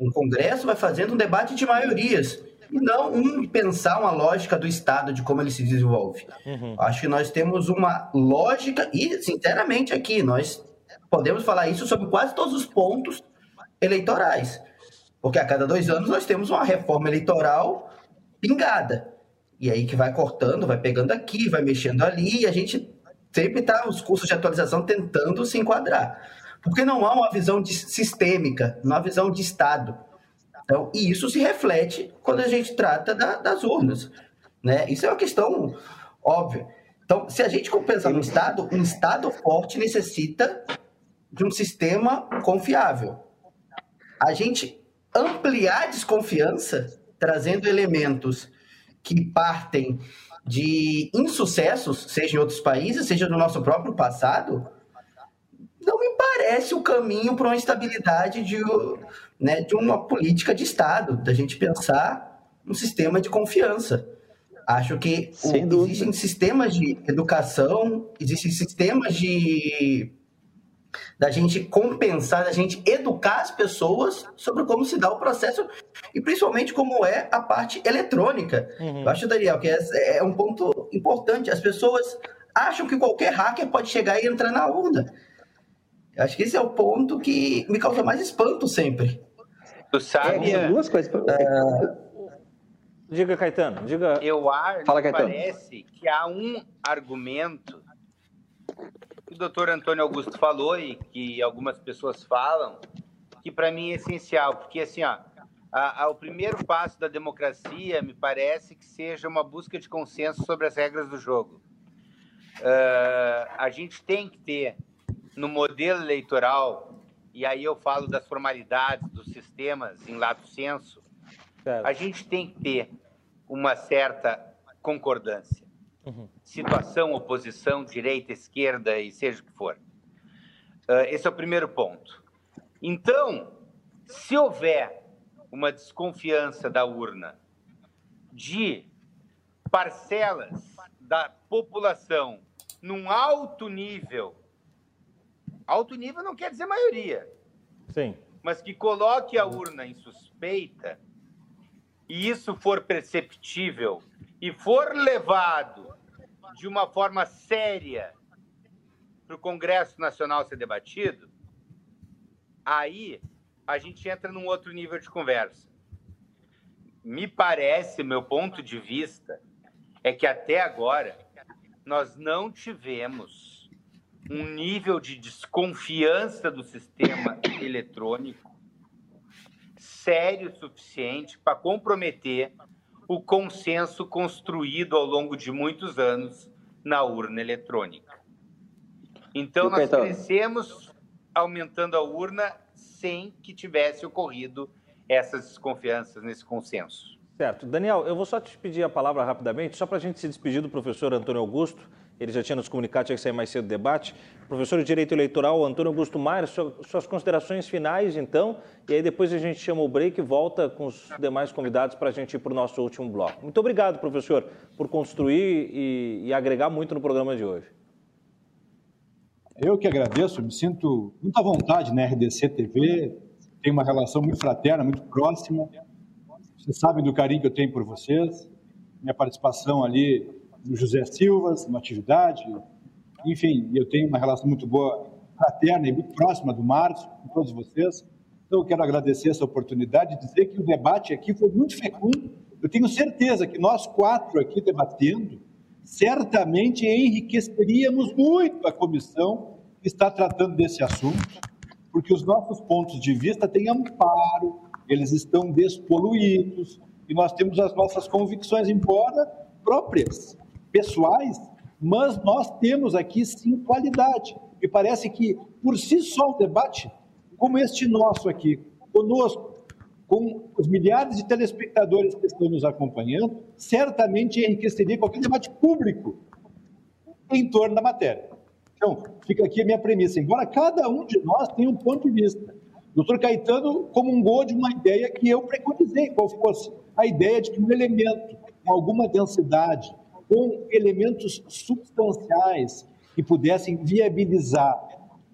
Um Congresso vai fazendo um debate de maiorias e não um pensar uma lógica do Estado de como ele se desenvolve. Uhum. Acho que nós temos uma lógica e, sinceramente, aqui nós podemos falar isso sobre quase todos os pontos eleitorais, porque a cada dois anos nós temos uma reforma eleitoral pingada. E aí que vai cortando, vai pegando aqui, vai mexendo ali, e a gente sempre está os cursos de atualização tentando se enquadrar. Porque não há uma visão de, sistêmica, uma visão de Estado. Então, e isso se reflete quando a gente trata da, das urnas. Né? Isso é uma questão óbvia. Então, se a gente pensar no Estado, um Estado forte necessita de um sistema confiável. A gente ampliar a desconfiança, trazendo elementos que partem de insucessos, seja em outros países, seja no nosso próprio passado, não me parece o caminho para uma estabilidade de, né, de uma política de Estado, da gente pensar um sistema de confiança. Acho que o, existem sistemas de educação, existem sistemas de da gente compensar, da gente educar as pessoas sobre como se dá o processo e principalmente como é a parte eletrônica. Uhum. Eu acho, Daniel, que é, é um ponto importante. As pessoas acham que qualquer hacker pode chegar e entrar na urna. Eu acho que esse é o ponto que me causa mais espanto sempre.
Tu sabe? É, duas coisas.
Uh... Diga, Caetano. Diga.
Eu acho Fala, Caetano. parece que há um argumento que o doutor Antônio Augusto falou e que algumas pessoas falam, que para mim é essencial, porque assim, ó, a, a, o primeiro passo da democracia me parece que seja uma busca de consenso sobre as regras do jogo. Uh, a gente tem que ter no modelo eleitoral, e aí eu falo das formalidades dos sistemas em lato senso, a gente tem que ter uma certa concordância. Uhum. Situação, oposição, direita, esquerda e seja o que for. Uh, esse é o primeiro ponto. Então, se houver uma desconfiança da urna de parcelas da população num alto nível, alto nível não quer dizer maioria,
sim,
mas que coloque a urna em suspeita e isso for perceptível e for levado de uma forma séria para o Congresso Nacional ser debatido, aí a gente entra num outro nível de conversa. Me parece, meu ponto de vista, é que até agora nós não tivemos um nível de desconfiança do sistema eletrônico sério o suficiente para comprometer o consenso construído ao longo de muitos anos na urna eletrônica. Então, nós crescemos aumentando a urna sem que tivesse ocorrido essas desconfianças nesse consenso.
Certo. Daniel, eu vou só te pedir a palavra rapidamente, só para a gente se despedir do professor Antônio Augusto. Ele já tinha nos comunicado, tinha que sair mais cedo do debate. Professor de Direito Eleitoral, Antônio Augusto Maia, suas considerações finais, então, e aí depois a gente chama o break e volta com os demais convidados para a gente ir para o nosso último bloco. Muito obrigado, professor, por construir e, e agregar muito no programa de hoje.
Eu que agradeço, me sinto muito à vontade na RDC TV, tenho uma relação muito fraterna, muito próxima. Vocês sabem do carinho que eu tenho por vocês. Minha participação ali no José Silvas, uma atividade. Enfim, eu tenho uma relação muito boa, fraterna e muito próxima do Márcio, com todos vocês. Então, eu quero agradecer essa oportunidade e dizer que o debate aqui foi muito fecundo. Eu tenho certeza que nós quatro aqui debatendo, certamente enriqueceríamos muito a comissão que está tratando desse assunto, porque os nossos pontos de vista têm amparo, eles estão despoluídos, e nós temos as nossas convicções, embora próprias, pessoais, mas nós temos aqui sim qualidade. Me parece que, por si só, o debate, como este nosso aqui, conosco, com os milhares de telespectadores que estão nos acompanhando, certamente enriqueceria qualquer debate público em torno da matéria. Então, fica aqui a minha premissa. Embora cada um de nós tenha um ponto de vista, doutor Caetano comungou de uma ideia que eu preconizei, qual fosse a ideia de que um elemento alguma densidade, com elementos substanciais que pudessem viabilizar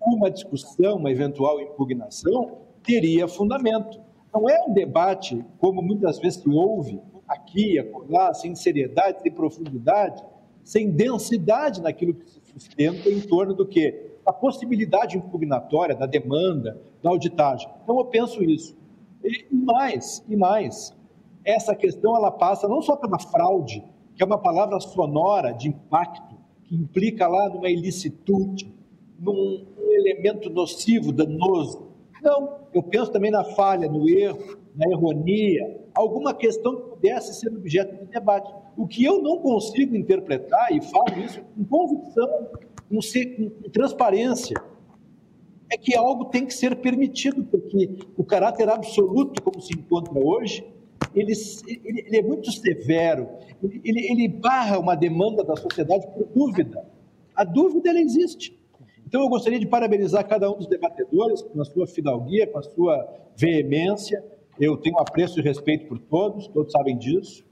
uma discussão, uma eventual impugnação, teria fundamento. Não é um debate, como muitas vezes se ouve aqui, acolá, sem seriedade, sem profundidade, sem densidade naquilo que se sustenta em torno do que? A possibilidade impugnatória da demanda, da auditagem. Então, eu penso isso. E mais, e mais, essa questão ela passa não só pela fraude, que é uma palavra sonora de impacto, que implica lá numa ilicitude, num elemento nocivo, danoso, não, eu penso também na falha, no erro, na erronia, alguma questão que pudesse ser objeto de debate. O que eu não consigo interpretar, e falo isso com convicção, com, com transparência, é que algo tem que ser permitido, porque o caráter absoluto, como se encontra hoje, ele, ele, ele é muito severo, ele, ele barra uma demanda da sociedade por dúvida. A dúvida, ela existe. Então, eu gostaria de parabenizar cada um dos debatedores com a sua fidalguia, com a sua veemência. Eu tenho apreço e respeito por todos, todos sabem disso.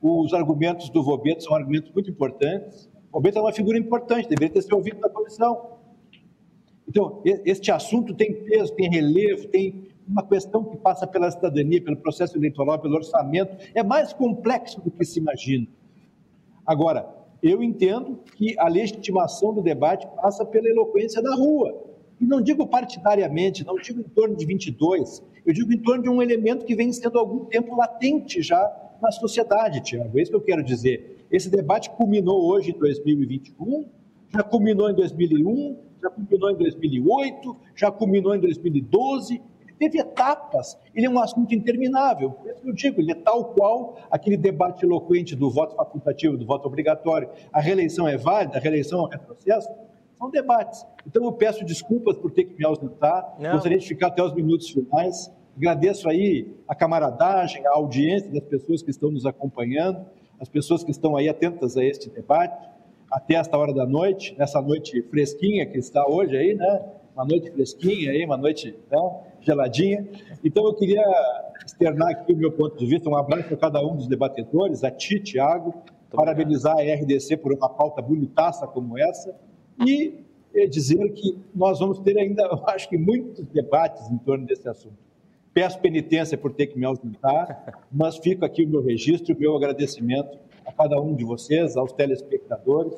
Os argumentos do Vobeto são argumentos muito importantes. O Vobeto é uma figura importante, deveria ter sido ouvido na comissão. Então, este assunto tem peso, tem relevo, tem uma questão que passa pela cidadania, pelo processo eleitoral, pelo orçamento. É mais complexo do que se imagina. Agora, eu entendo que a legitimação do debate passa pela eloquência da rua. E não digo partidariamente, não digo em torno de 22, eu digo em torno de um elemento que vem sendo há algum tempo latente já na sociedade, Tiago. É isso que eu quero dizer. Esse debate culminou hoje em 2021, já culminou em 2001, já culminou em 2008, já culminou em 2012, teve etapas, ele é um assunto interminável. Por isso eu digo, ele é tal qual aquele debate eloquente do voto facultativo, do voto obrigatório. A reeleição é válida, a reeleição é um retrocesso? São debates. Então eu peço desculpas por ter que me ausentar, Não. gostaria de ficar até os minutos finais. Agradeço aí a camaradagem, a audiência das pessoas que estão nos acompanhando, as pessoas que estão aí atentas a este debate até esta hora da noite, nessa noite fresquinha que está hoje aí, né? Uma noite fresquinha aí, uma noite né? Geladinha. Então eu queria externar aqui o meu ponto de vista, um abraço para cada um dos debatedores, a ti, Tiago, parabenizar a RDC por uma pauta bonitaça como essa e dizer que nós vamos ter ainda, eu acho que muitos debates em torno desse assunto. Peço penitência por ter que me ausentar, mas fico aqui o meu registro, o meu agradecimento a cada um de vocês, aos telespectadores,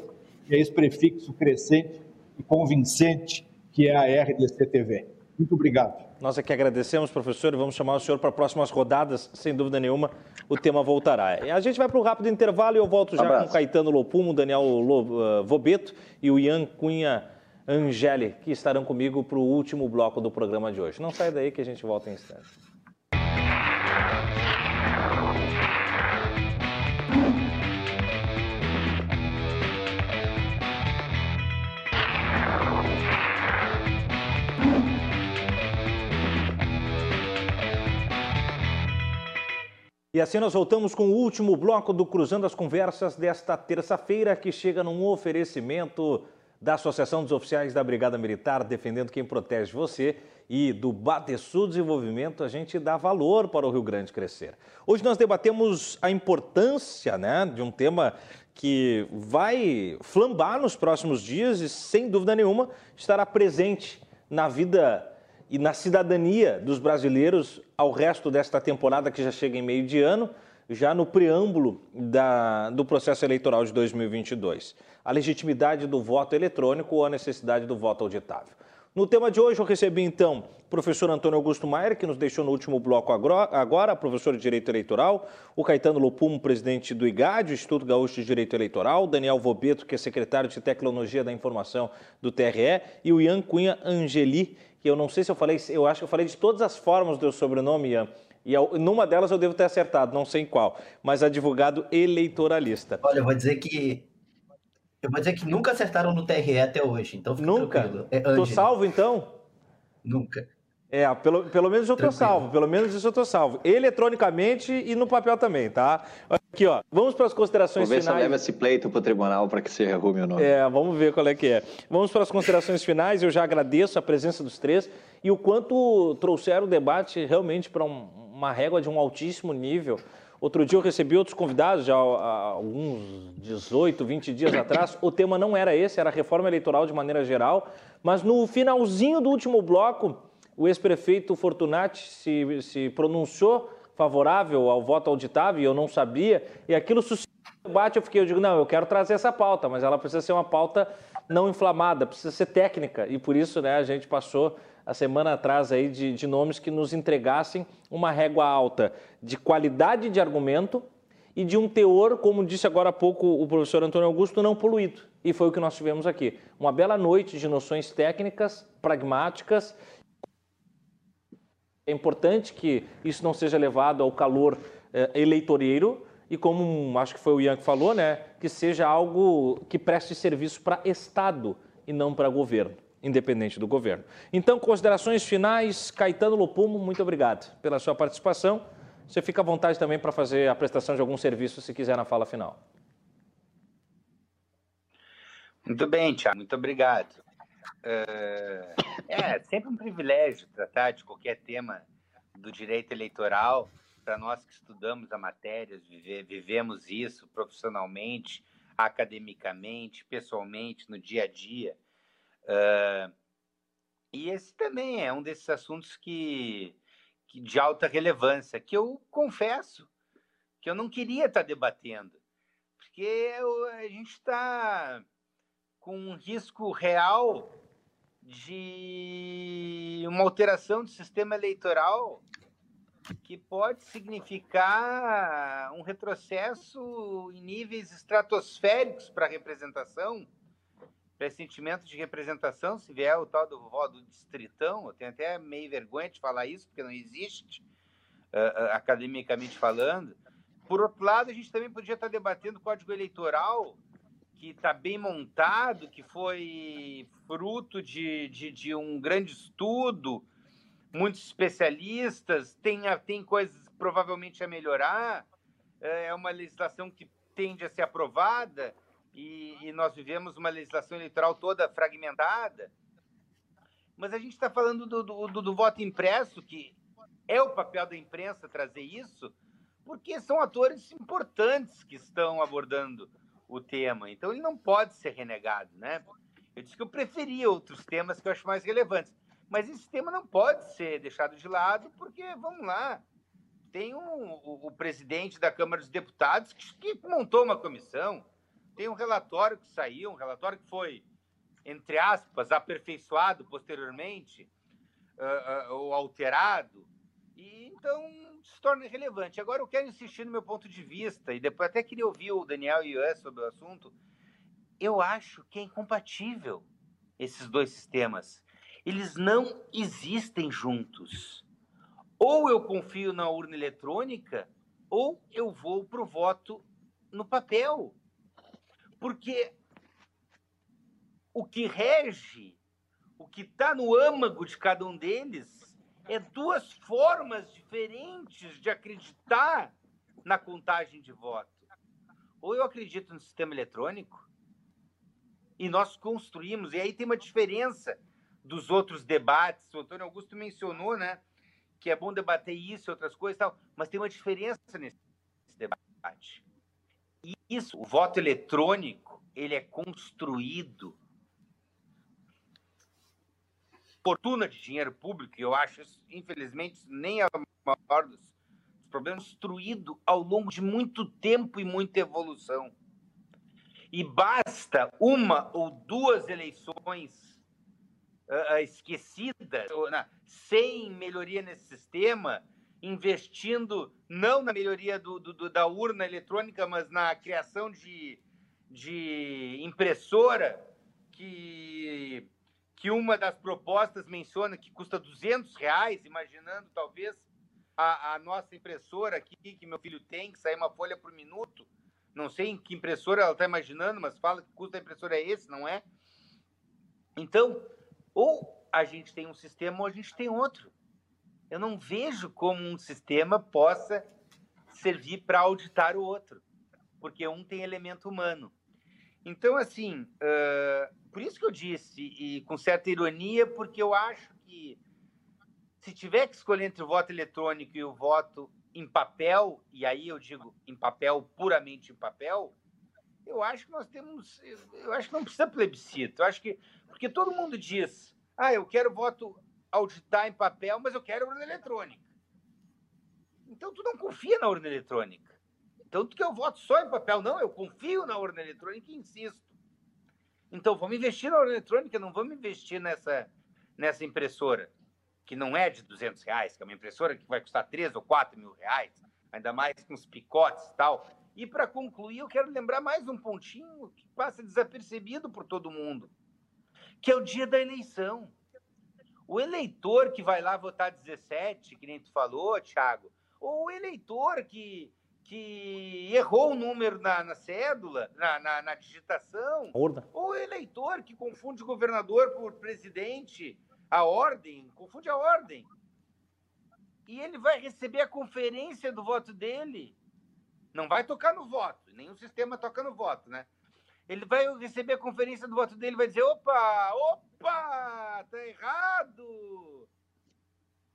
e a esse prefixo crescente e convincente que é a RDC TV. Muito obrigado.
Nós é que agradecemos, professor, e vamos chamar o senhor para próximas rodadas, sem dúvida nenhuma, o tema voltará. A gente vai para um rápido intervalo e eu volto já Abraço. com Caetano Lopumo, Daniel uh, Vobeto e o Ian Cunha Angeli, que estarão comigo para o último bloco do programa de hoje. Não sai daí que a gente volta em instantes. E assim nós voltamos com o último bloco do Cruzando as Conversas desta terça-feira, que chega num oferecimento da Associação dos Oficiais da Brigada Militar, defendendo quem protege você, e do Batesul Desenvolvimento, a gente dá valor para o Rio Grande crescer. Hoje nós debatemos a importância né, de um tema que vai flambar nos próximos dias e, sem dúvida nenhuma, estará presente na vida e na cidadania dos brasileiros ao resto desta temporada que já chega em meio de ano, já no preâmbulo da, do processo eleitoral de 2022. A legitimidade do voto eletrônico ou a necessidade do voto auditável. No tema de hoje, eu recebi então o professor Antônio Augusto Maier, que nos deixou no último bloco agora, professor de Direito Eleitoral, o Caetano Lopumo, presidente do IGAD, Instituto Gaúcho de Direito Eleitoral, Daniel Vobeto, que é secretário de Tecnologia da Informação do TRE, e o Ian Cunha Angeli, que eu não sei se eu falei, eu acho que eu falei de todas as formas do seu sobrenome, Ian, e numa delas eu devo ter acertado, não sei em qual, mas advogado eleitoralista.
Olha, eu vou dizer que eu vou dizer que nunca acertaram no TRE até hoje, então fica
Nunca?
tranquilo.
É tô salvo então?
Nunca.
É, pelo, pelo menos eu tô Tranquilo. salvo, pelo menos isso eu tô salvo. Eletronicamente e no papel também, tá? Aqui, ó, vamos para as considerações
finais.
Vou ver
finais. se leva esse pleito para o tribunal para que se arrume o nome.
É, vamos ver qual é que é. Vamos para as considerações finais, eu já agradeço a presença dos três e o quanto trouxeram o debate realmente para um, uma régua de um altíssimo nível. Outro dia eu recebi outros convidados, já há alguns 18, 20 dias atrás. O tema não era esse, era a reforma eleitoral de maneira geral. Mas no finalzinho do último bloco, o ex-prefeito Fortunati se, se pronunciou favorável ao voto auditável, e eu não sabia, e aquilo suscitou debate, eu fiquei, eu digo, não, eu quero trazer essa pauta, mas ela precisa ser uma pauta não inflamada, precisa ser técnica, e por isso, né, a gente passou a semana atrás aí de, de nomes que nos entregassem uma régua alta de qualidade de argumento e de um teor, como disse agora há pouco o professor Antônio Augusto, não poluído. E foi o que nós tivemos aqui. Uma bela noite de noções técnicas, pragmáticas é importante que isso não seja levado ao calor eh, eleitoreiro e como acho que foi o Ian que falou, né, que seja algo que preste serviço para Estado e não para governo, independente do governo. Então, considerações finais, Caetano Lopumo, muito obrigado pela sua participação. Você fica à vontade também para fazer a prestação de algum serviço, se quiser, na fala final.
Muito bem, Tiago, muito obrigado. É, é sempre um privilégio tratar de qualquer tema do direito eleitoral. Para nós que estudamos a matéria, vive, vivemos isso profissionalmente, academicamente, pessoalmente, no dia a dia. Uh, e esse também é um desses assuntos que, que, de alta relevância, que eu confesso que eu não queria estar debatendo, porque eu, a gente está com um risco real de uma alteração do sistema eleitoral que pode significar um retrocesso em níveis estratosféricos para a representação pressentimento de representação, se vier o tal do voto distritão, eu tenho até meio vergonha de falar isso, porque não existe, uh, academicamente falando. Por outro lado, a gente também podia estar debatendo o código eleitoral, que está bem montado, que foi fruto de, de, de, um grande estudo, muitos especialistas, tem, tem coisas provavelmente a melhorar, é uma legislação que tende a ser aprovada, e, e nós vivemos uma legislação eleitoral toda fragmentada. Mas a gente está falando do, do, do, do voto impresso, que é o papel da imprensa trazer isso, porque são atores importantes que estão abordando o tema. Então ele não pode ser renegado, né? Eu disse que eu preferia outros temas que eu acho mais relevantes, mas esse tema não pode ser deixado de lado, porque vamos lá, tem um, o, o, presidente da Câmara dos Deputados que, que montou uma comissão, tem um relatório que saiu, um relatório que foi, entre aspas, aperfeiçoado posteriormente, uh, uh, ou alterado, e então se torna irrelevante. Agora eu quero insistir no meu ponto de vista, e depois até queria ouvir o Daniel e o Ian sobre o assunto. Eu acho que é incompatível esses dois sistemas. Eles não existem juntos. Ou eu confio na urna eletrônica, ou eu vou para o voto no papel. Porque o que rege, o que está no âmago de cada um deles, é duas formas diferentes de acreditar na contagem de voto. Ou eu acredito no sistema eletrônico, e nós construímos, e aí tem uma diferença dos outros debates. O Antônio Augusto mencionou, né, que é bom debater isso e outras coisas e tal, mas tem uma diferença nesse debate isso, o voto eletrônico, ele é construído fortuna de dinheiro público, e eu acho infelizmente, nem a maior dos problemas, construído ao longo de muito tempo e muita evolução. E basta uma ou duas eleições uh, esquecidas, ou, uh, sem melhoria nesse sistema, investindo não na melhoria do, do, da urna eletrônica, mas na criação de, de impressora, que, que uma das propostas menciona que custa 200 reais, imaginando talvez a, a nossa impressora aqui, que meu filho tem, que sai uma folha por minuto. Não sei em que impressora ela está imaginando, mas fala que custa a impressora é esse, não é? Então, ou a gente tem um sistema ou a gente tem outro eu não vejo como um sistema possa servir para auditar o outro, porque um tem elemento humano. Então, assim, uh, por isso que eu disse, e com certa ironia, porque eu acho que se tiver que escolher entre o voto eletrônico e o voto em papel, e aí eu digo em papel, puramente em papel, eu acho que nós temos, eu acho que não precisa plebiscito, eu acho que, porque todo mundo diz, ah, eu quero voto auditar em papel, mas eu quero urna eletrônica. Então tu não confia na urna eletrônica. Tu que eu voto só em papel, não, eu confio na urna eletrônica e insisto. Então vamos investir na urna eletrônica, não vamos investir nessa, nessa impressora, que não é de 200 reais, que é uma impressora que vai custar 3 ou 4 mil reais, ainda mais com os picotes e tal. E para concluir, eu quero lembrar mais um pontinho que passa desapercebido por todo mundo, que é o dia da eleição. O eleitor que vai lá votar 17, que nem tu falou, Thiago, ou o eleitor que, que errou o número na, na cédula, na, na, na digitação, Orda. ou o eleitor que confunde governador por presidente, a ordem, confunde a ordem. E ele vai receber a conferência do voto dele. Não vai tocar no voto, nenhum sistema toca no voto, né? Ele vai receber a conferência do voto dele e vai dizer: opa, opa, tá errado.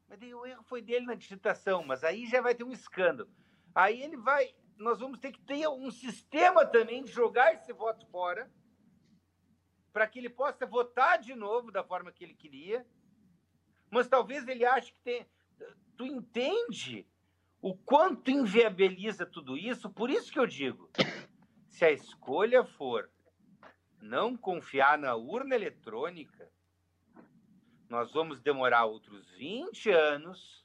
Mas daí o erro foi dele na digitação, mas aí já vai ter um escândalo. Aí ele vai, nós vamos ter que ter um sistema também de jogar esse voto fora, para que ele possa votar de novo da forma que ele queria. Mas talvez ele ache que tem. Tu entende o quanto inviabiliza tudo isso? Por isso que eu digo se a escolha for não confiar na urna eletrônica, nós vamos demorar outros 20 anos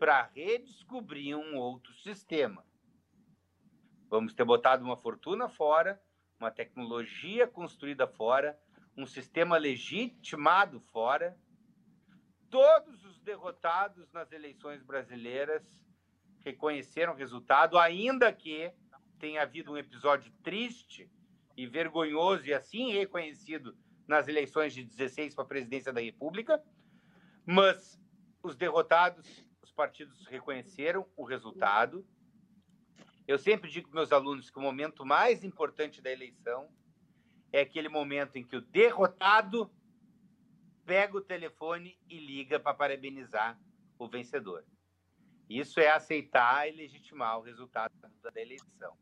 para redescobrir um outro sistema. Vamos ter botado uma fortuna fora, uma tecnologia construída fora, um sistema legitimado fora. Todos os derrotados nas eleições brasileiras reconheceram o resultado, ainda que tenha havido um episódio triste e vergonhoso e assim reconhecido nas eleições de 16 para a presidência da República, mas os derrotados, os partidos reconheceram o resultado. Eu sempre digo para meus alunos que o momento mais importante da eleição é aquele momento em que o derrotado pega o telefone e liga para parabenizar o vencedor. Isso é aceitar e legitimar o resultado da eleição.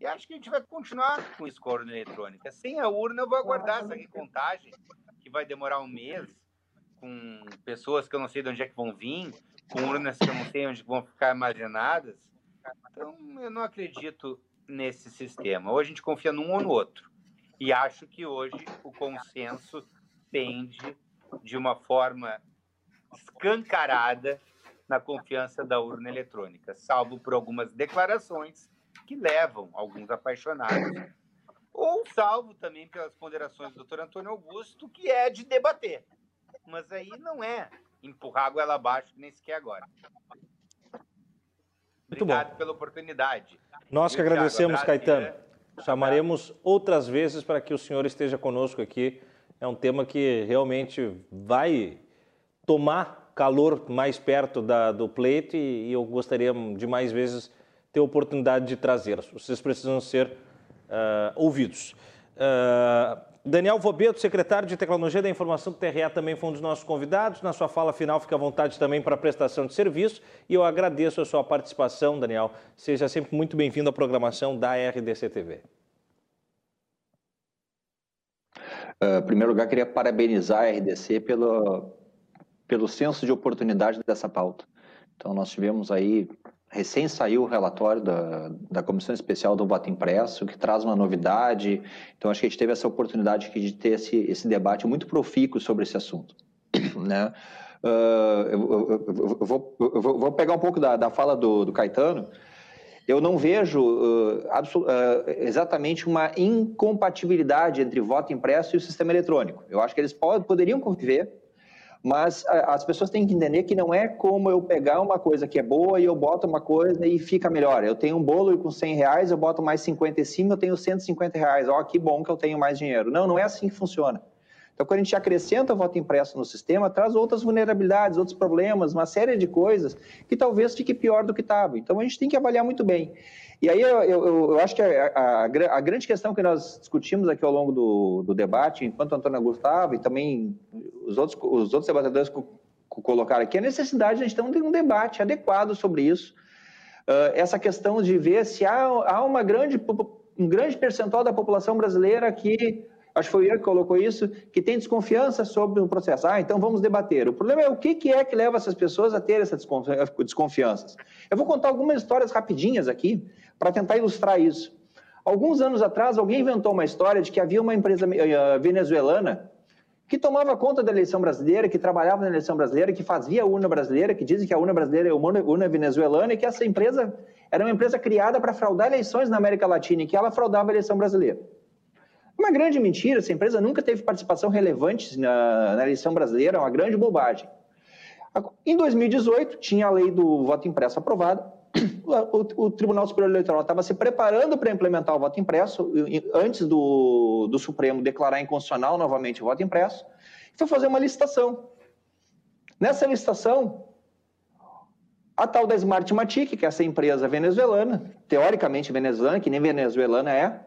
E acho que a gente vai continuar com isso com a urna eletrônica. Sem a urna, eu vou aguardar essa recontagem, que vai demorar um mês, com pessoas que eu não sei de onde é que vão vir, com urnas que eu não sei onde vão ficar armazenadas. Então, eu não acredito nesse sistema. Ou a gente confia num ou no outro. E acho que hoje o consenso pende de uma forma escancarada na confiança da urna eletrônica, salvo por algumas declarações que levam alguns apaixonados, ou salvo também pelas ponderações do doutor Antônio Augusto, que é de debater. Mas aí não é empurrar a goela abaixo, nem sequer agora. Obrigado pela oportunidade.
Nós que agradecemos, Caetano. Chamaremos outras vezes para que o senhor esteja conosco aqui. É um tema que realmente vai tomar calor mais perto da, do pleito e, e eu gostaria de mais vezes ter a oportunidade de trazê-los. Vocês precisam ser uh, ouvidos. Uh, Daniel Vobeto, secretário de Tecnologia da Informação do TRE, também foi um dos nossos convidados. Na sua fala final, fica à vontade também para a prestação de serviço. E eu agradeço a sua participação, Daniel. Seja sempre muito bem-vindo à programação da RDC TV.
Uh, em primeiro lugar, queria parabenizar a RDC pelo, pelo senso de oportunidade dessa pauta. Então, nós tivemos aí recém saiu o relatório da, da Comissão Especial do Voto Impresso, que traz uma novidade. Então, acho que a gente teve essa oportunidade aqui de ter esse, esse debate muito profícuo sobre esse assunto. Né? Uh, eu, eu, eu, vou, eu, vou, pegar um pouco da, da fala do, do Caetano. Eu não vejo uh, uh, exatamente uma incompatibilidade entre voto impresso e o sistema eletrônico. Eu acho que eles poderiam conviver, mas as pessoas têm que entender que não é como eu pegar uma coisa que é boa e eu boto uma coisa e fica melhor. Eu tenho um bolo com 100 reais, eu boto mais 50 em cima, eu tenho 150 reais. Ó, oh, que bom que eu tenho mais dinheiro. Não, não é assim que funciona. Então, quando a gente acrescenta o voto impresso no sistema, traz outras vulnerabilidades, outros problemas, uma série de coisas que talvez fique pior do que estava. Então, a gente tem que avaliar muito bem. E aí eu, eu, eu acho que a, a, a, grande questão que nós discutimos aqui ao longo do, do debate, enquanto Antônio Gustavo e também os outros, os outros debatedores colocaram aqui, é a necessidade de a gente ter um, debate adequado sobre isso. Uh, essa questão de ver se há, há uma grande, um grande percentual da população brasileira que acho que foi ele que colocou isso, que tem desconfiança sobre o processo. Ah, então vamos debater. O problema é o que é que leva essas pessoas a ter essas desconfianças. Eu vou contar algumas histórias rapidinhas aqui para tentar ilustrar isso. Alguns anos atrás, alguém inventou uma história de que havia uma empresa eh, venezuelana que tomava conta da eleição brasileira, que trabalhava na eleição brasileira, que fazia a urna brasileira, que dizem que a urna brasileira é uma urna venezuelana e que essa empresa era uma empresa criada para fraudar eleições na América Latina e que ela fraudava a eleição brasileira. Uma grande mentira, essa empresa nunca teve participação relevante na, na eleição brasileira, é uma grande bobagem. Em 2018, tinha a lei do voto impresso aprovada, o, o, Tribunal Superior Eleitoral estava se preparando para implementar o voto impresso, antes do, do Supremo declarar inconstitucional novamente o voto impresso, e foi fazer uma licitação. Nessa licitação, a tal da Smartmatic, que é essa empresa venezuelana, teoricamente venezuelana, que nem venezuelana é,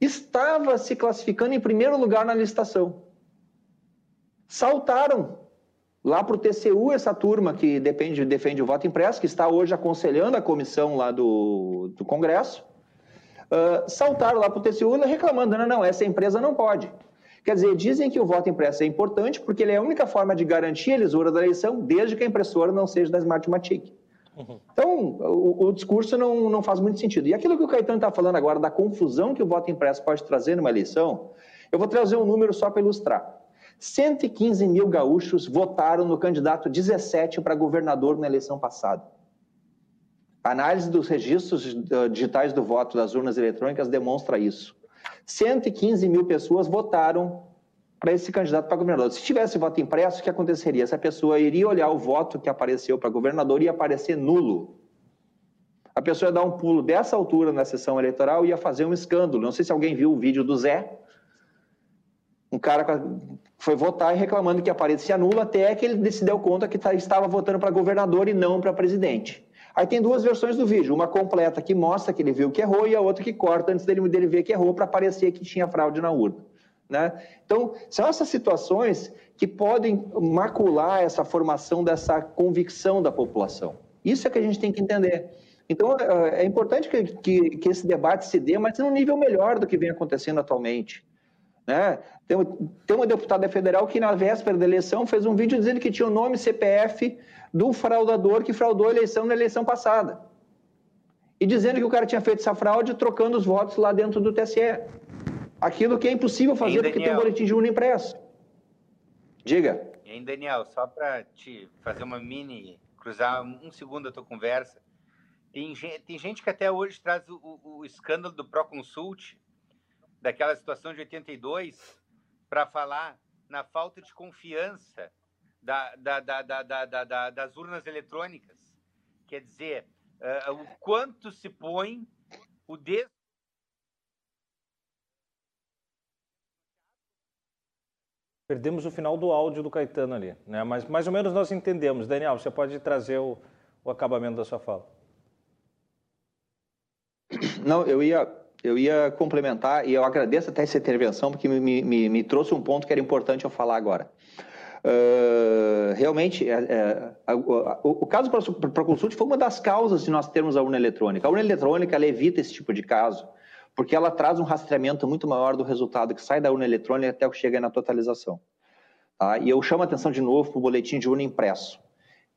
estava se classificando em primeiro lugar na licitação. Saltaram lá para o TCU, essa turma que depende, defende o voto impresso, que está hoje aconselhando a comissão lá do, do Congresso, uh, saltaram lá para o TCU reclamando, não, não, essa empresa não pode. Quer dizer, dizem que o voto impresso é importante porque ele é a única forma de garantir a lisura da eleição, desde que a impressora não seja da Smartmatic. Uhum. Então, o, o, discurso não, não faz muito sentido. E aquilo que o Caetano está falando agora, da confusão que o voto impresso pode trazer numa eleição, eu vou trazer um número só para ilustrar. 115 mil gaúchos votaram no candidato 17 para governador na eleição passada. A análise dos registros digitais do voto das urnas eletrônicas demonstra isso. 115 mil pessoas votaram para esse candidato para governador. Se tivesse voto impresso, o que aconteceria? Essa pessoa iria olhar o voto que apareceu para governador e ia aparecer nulo. A pessoa ia dar um pulo dessa altura na sessão eleitoral e ia fazer um escândalo. Não sei se alguém viu o vídeo do Zé. Um cara foi votar e reclamando que aparecia nulo até que ele se deu conta que tá, estava votando para governador e não para presidente. Aí tem duas versões do vídeo, uma completa que mostra que ele viu que errou e a outra que corta antes dele, dele ver que errou para parecer que tinha fraude na urna. Né? Então, são essas situações que podem macular essa formação dessa convicção da população. Isso é que a gente tem que entender. Então, é, é importante que, que, que esse debate se dê, mas num nível melhor do que vem acontecendo atualmente. Né? Tem, tem uma deputada federal que, na véspera da eleição, fez um vídeo dizendo que tinha o nome CPF do fraudador que fraudou a eleição na eleição passada. E dizendo que o cara tinha feito essa fraude trocando os votos lá dentro do TSE. Aquilo que é impossível fazer porque tem um boletim de urna impresso. Diga.
E aí, Daniel, só para te fazer uma mini, cruzar um segundo a tua conversa. Tem, tem gente que até hoje traz o, o, o escândalo do Proconsult, daquela situação de 82, para falar na falta de confiança da, da, da, das urnas eletrônicas. Quer dizer, uh, o quanto se põe o des
Perdemos o final do áudio do Caetano ali, né? mas mais ou menos nós entendemos. Daniel, você pode trazer o, o acabamento da sua fala.
Não, eu ia, eu ia complementar e eu agradeço até essa intervenção porque me, me, me trouxe um ponto que era importante eu falar agora. Uh, realmente, é, é, o, o, caso para consult foi uma das causas de nós termos a urna eletrônica. A urna eletrônica ela evita esse tipo de caso porque ela traz um rastreamento muito maior do resultado que sai da urna eletrônica até o que chega na totalização. Tá? E eu chamo a atenção de novo para o boletim de urna impresso,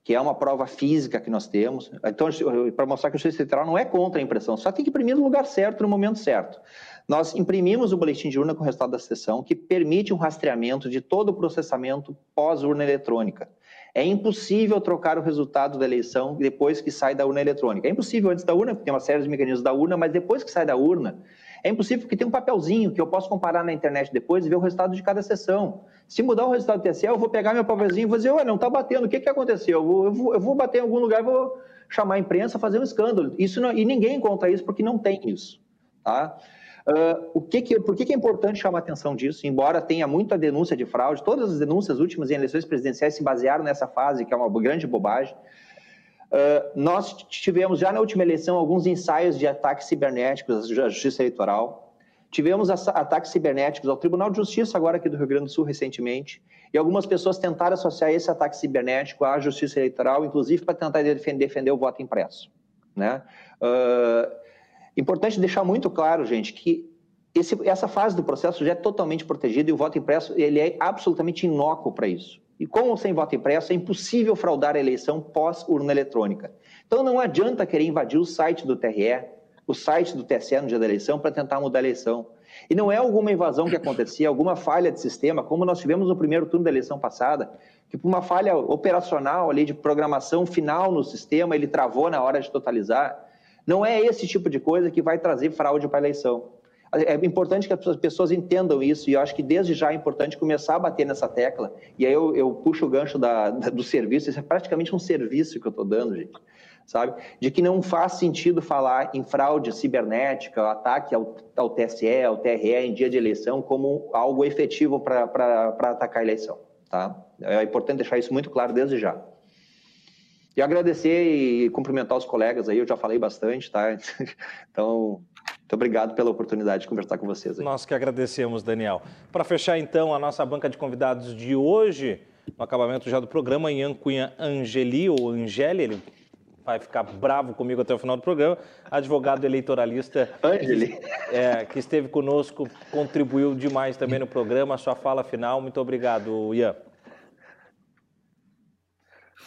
que é uma prova física que nós temos. Então, para mostrar que o Justiça Eleitoral não é contra a impressão, só tem que imprimir no lugar certo, no momento certo. Nós imprimimos o boletim de urna com o resultado da sessão, que permite um rastreamento de todo o processamento pós-urna eletrônica. É impossível trocar o resultado da eleição depois que sai da urna eletrônica. É impossível antes da urna, porque tem uma série de mecanismos da urna, mas depois que sai da urna, é impossível porque tem um papelzinho que eu posso comparar na internet depois e ver o resultado de cada sessão. Se mudar o resultado do TSE, eu vou pegar meu papelzinho e vou dizer, ué, não está batendo, o que, que aconteceu? Eu vou, eu, vou, eu vou bater em algum lugar, vou chamar a imprensa, fazer um escândalo. Isso não, e ninguém encontra isso porque não tem isso. Tá? Uh, o que que, por que, que é importante chamar a atenção disso? Embora tenha muita denúncia de fraude, todas as denúncias últimas em eleições presidenciais se basearam nessa fase, que é uma grande bobagem. Uh, nós tivemos já na última eleição alguns ensaios de ataques cibernéticos à Justiça Eleitoral. Tivemos ataques cibernéticos ao Tribunal de Justiça, agora aqui do Rio Grande do Sul, recentemente. E algumas pessoas tentaram associar esse ataque cibernético à Justiça Eleitoral, inclusive para tentar defender, defender, o voto impresso. Né? Uh, Importante deixar muito claro, gente, que esse, essa fase do processo já é totalmente protegida e o voto impresso ele é absolutamente inócuo para isso. E com sem voto impresso, é impossível fraudar a eleição pós-urna eletrônica. Então não adianta querer invadir o site do TRE, o site do TSE no dia da eleição para tentar mudar a eleição. E não é alguma invasão que acontecia, alguma falha de sistema, como nós tivemos no primeiro turno da eleição passada, que por uma falha operacional ali de programação final no sistema, ele travou na hora de totalizar. Não é esse tipo de coisa que vai trazer fraude para a eleição. É importante que as pessoas entendam isso e eu acho que desde já é importante começar a bater nessa tecla. E aí eu, eu puxo o gancho da, da, do serviço, isso é praticamente um serviço que eu estou dando, gente, sabe? De que não faz sentido falar em fraude cibernética, ataque ao, ao TSE, ao TRE em dia de eleição como algo efetivo para atacar a eleição, tá? É importante deixar isso muito claro desde já. E agradecer e cumprimentar os colegas aí, eu já falei bastante, tá? Então, muito obrigado pela oportunidade de conversar com vocês. Aí.
Nós que agradecemos, Daniel. Para fechar, então, a nossa banca de convidados de hoje, no acabamento já do programa, Ian Cunha Angeli, ou Angeli, ele vai ficar bravo comigo até o final do programa, advogado eleitoralista
Angeli.
Que, é, que esteve conosco, contribuiu demais também no programa. A sua fala final, muito obrigado, Ian.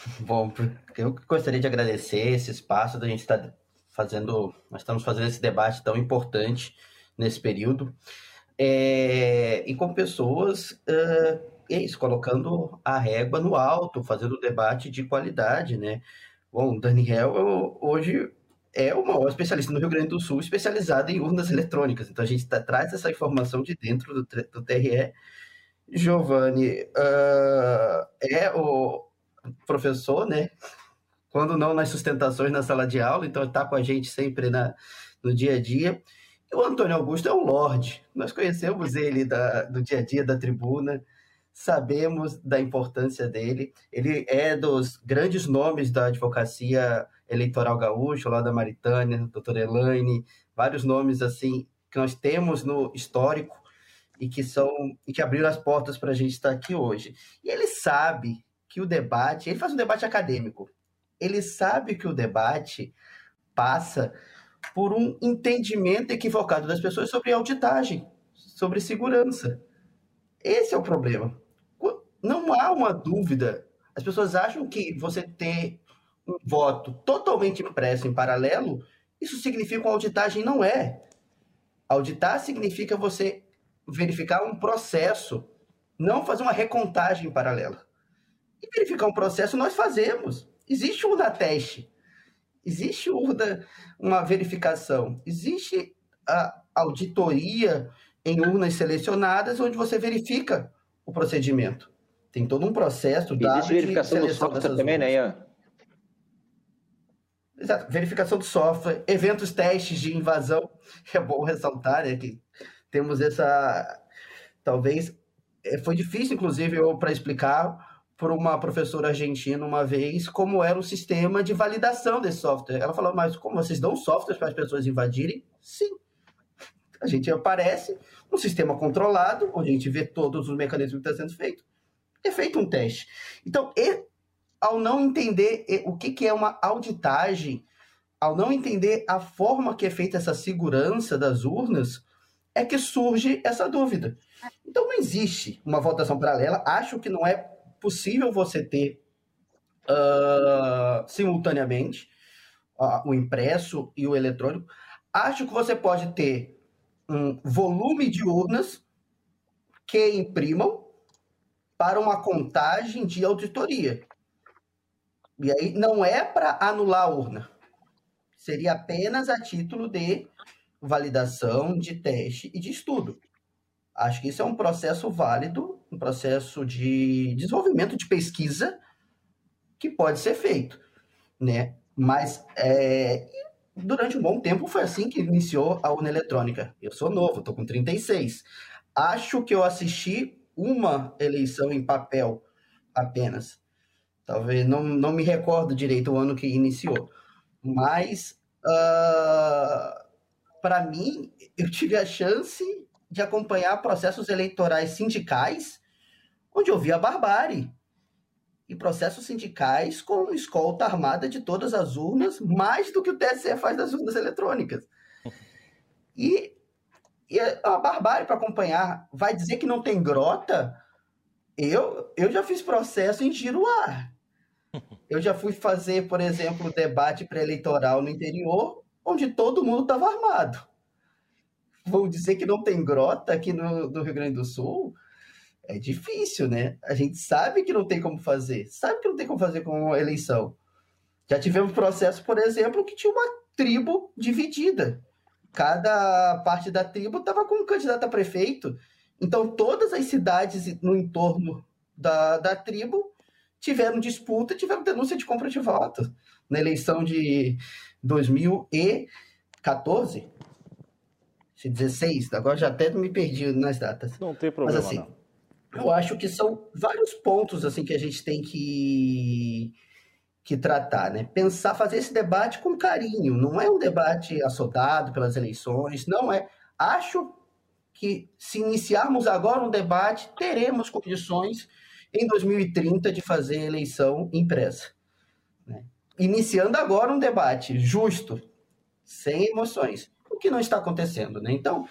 Bom, eu gostaria de agradecer esse espaço da gente estar tá fazendo, nós estamos fazendo esse debate tão importante nesse período, é, e com pessoas, uh, é isso, colocando a régua no alto, fazendo debate de qualidade, né? Bom, Daniel, eu, hoje é o maior especialista no Rio Grande do Sul, especializado em urnas eletrônicas. Então a gente tá, traz essa informação de dentro do, do TRE. Giovanni uh, é o professor, né? Quando não nas sustentações na sala de aula, então está com a gente sempre na, no dia a dia. E o Antônio Augusto é um lorde. Nós conhecemos ele da, do dia a dia da tribuna, sabemos da importância dele. Ele é dos grandes nomes da advocacia eleitoral gaúcho, lá da Maritânia, doutora Elaine, vários nomes assim que nós temos no histórico e que são e que abriram as portas para a gente estar aqui hoje. E ele sabe que o debate, ele faz um debate acadêmico. Ele sabe que o debate passa por um entendimento equivocado das pessoas sobre auditagem, sobre segurança. Esse é o problema. Não há uma dúvida. As pessoas acham que você ter um voto totalmente impresso em paralelo, isso significa uma auditagem. Não é. Auditar significa você verificar um processo, não fazer uma recontagem paralela. E verificar um processo nós fazemos. Existe um da teste, existe uma verificação, existe a auditoria em urnas selecionadas onde você verifica o procedimento. Tem todo um processo
da verificação do software também, né, Ian?
Exato. Verificação do software, eventos testes de invasão. É bom ressaltar né, que temos essa. Talvez. É, foi difícil, inclusive, para explicar para uma professora argentina uma vez como era o sistema de validação desse software. Ela falou, mas como vocês dão software para as pessoas invadirem? Sim. A gente aparece um sistema controlado, onde a gente vê todos os mecanismos que estão sendo feito. É feito um teste. Então, ao não entender o que, que é uma auditagem, ao não entender a forma que é feita essa segurança das urnas, é que surge essa dúvida. Então não existe uma votação paralela. Acho que não é possível você ter uh, simultaneamente uh, o impresso e o eletrônico. Acho que você pode ter um volume de urnas que imprimam para uma contagem de auditoria. E aí não é para anular a urna. Seria apenas a título de validação, de teste e de estudo. Acho que isso é um processo válido, um processo de desenvolvimento de pesquisa que pode ser feito, né? Mas é, durante um bom tempo foi assim que iniciou a urna eletrônica. Eu sou novo, estou com 36. Acho que eu assisti uma eleição em papel apenas. Talvez não, não me recordo direito o ano que iniciou. Mas, uh, ah, para mim, eu tive a chance de acompanhar processos eleitorais sindicais onde eu vi a barbárie. E processos sindicais com escolta armada de todas as urnas, mais do que o TSE faz das urnas eletrônicas. E, e é uma barbárie para acompanhar. Vai dizer que não tem grota? Eu, eu já fiz processo em Giruá. Eu já fui fazer, por exemplo, debate pré-eleitoral no interior, onde todo mundo estava armado. Vou dizer que não tem grota aqui no, no, Rio Grande do Sul? É difícil, né? A gente sabe que não tem como fazer, sabe que não tem como fazer com a eleição. Já tivemos processo, por exemplo, que tinha uma tribo dividida. Cada parte da tribo estava com um candidato a prefeito. Então, todas as cidades no entorno da, da tribo tiveram disputa, tiveram denúncia de compra de votos. Na eleição de 2014, 16, agora já até me perdi nas datas.
Não tem problema,
Mas, assim, não. Eu acho que são vários pontos assim que a gente tem que que tratar, né? Pensar, fazer esse debate com carinho. Não é um debate assodado pelas eleições, não é. Acho que se iniciarmos agora um debate, teremos condições em 2030 de fazer eleição impressa. Né? Iniciando agora um debate justo, sem emoções, o que não está acontecendo. Né? Então,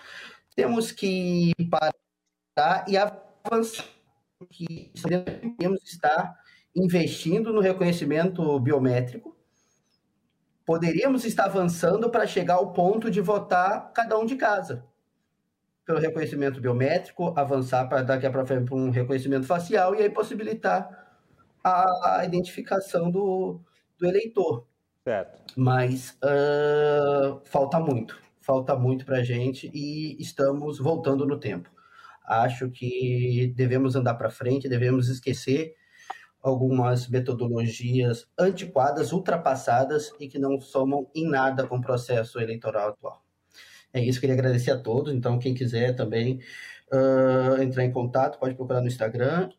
temos que parar e avançar, que devemos estar investindo no reconhecimento biométrico, poderíamos estar avançando para chegar ao ponto de votar cada um de casa pelo reconhecimento biométrico, avançar para daqui para frente para um reconhecimento facial e aí possibilitar a, a identificação do, do eleitor. Certo. Mas uh, falta muito, falta muito para a gente e estamos voltando no tempo. Acho que devemos andar para frente, devemos esquecer algumas metodologias antiquadas, ultrapassadas e que não somam em nada com o processo eleitoral atual. É isso, queria agradecer a todos. Então, quem quiser também uh, entrar em contato, pode procurar no Instagram,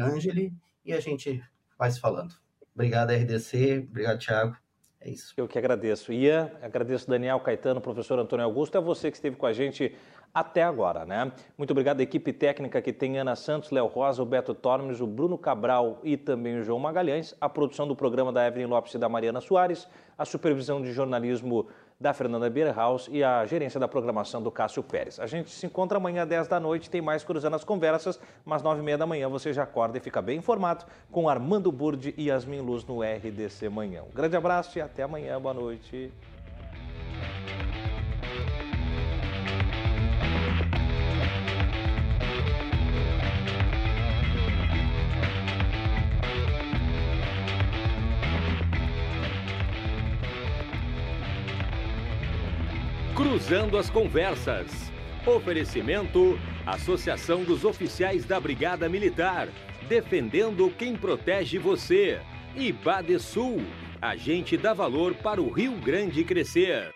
Angeli, e a gente vai se falando. Obrigado, RDC. Obrigado, Thiago. É isso.
Eu que agradeço. Ian, agradeço Daniel Caetano, professor Antônio Augusto. É você que esteve com a gente até agora, né? Muito obrigado à equipe técnica que tem Ana Santos, Léo Rosa, o Beto Tormes, o Bruno Cabral e também o João Magalhães, a produção do programa da Evelyn Lopes e da Mariana Soares, a supervisão de jornalismo da Fernanda Bierhaus e a gerência da programação do Cássio Pérez. A gente se encontra amanhã às 10 da noite, tem mais Cruzando as Conversas, mas 9 e meia da manhã você já acorda e fica bem informado com Armando Burdi e Yasmin Luz no RDC Manhã. Um grande abraço e até amanhã, boa noite.
Cruzando as Conversas. Oferecimento: Associação dos Oficiais da Brigada Militar. Defendendo quem protege você. E Badesul. Agente dá valor para o Rio Grande crescer.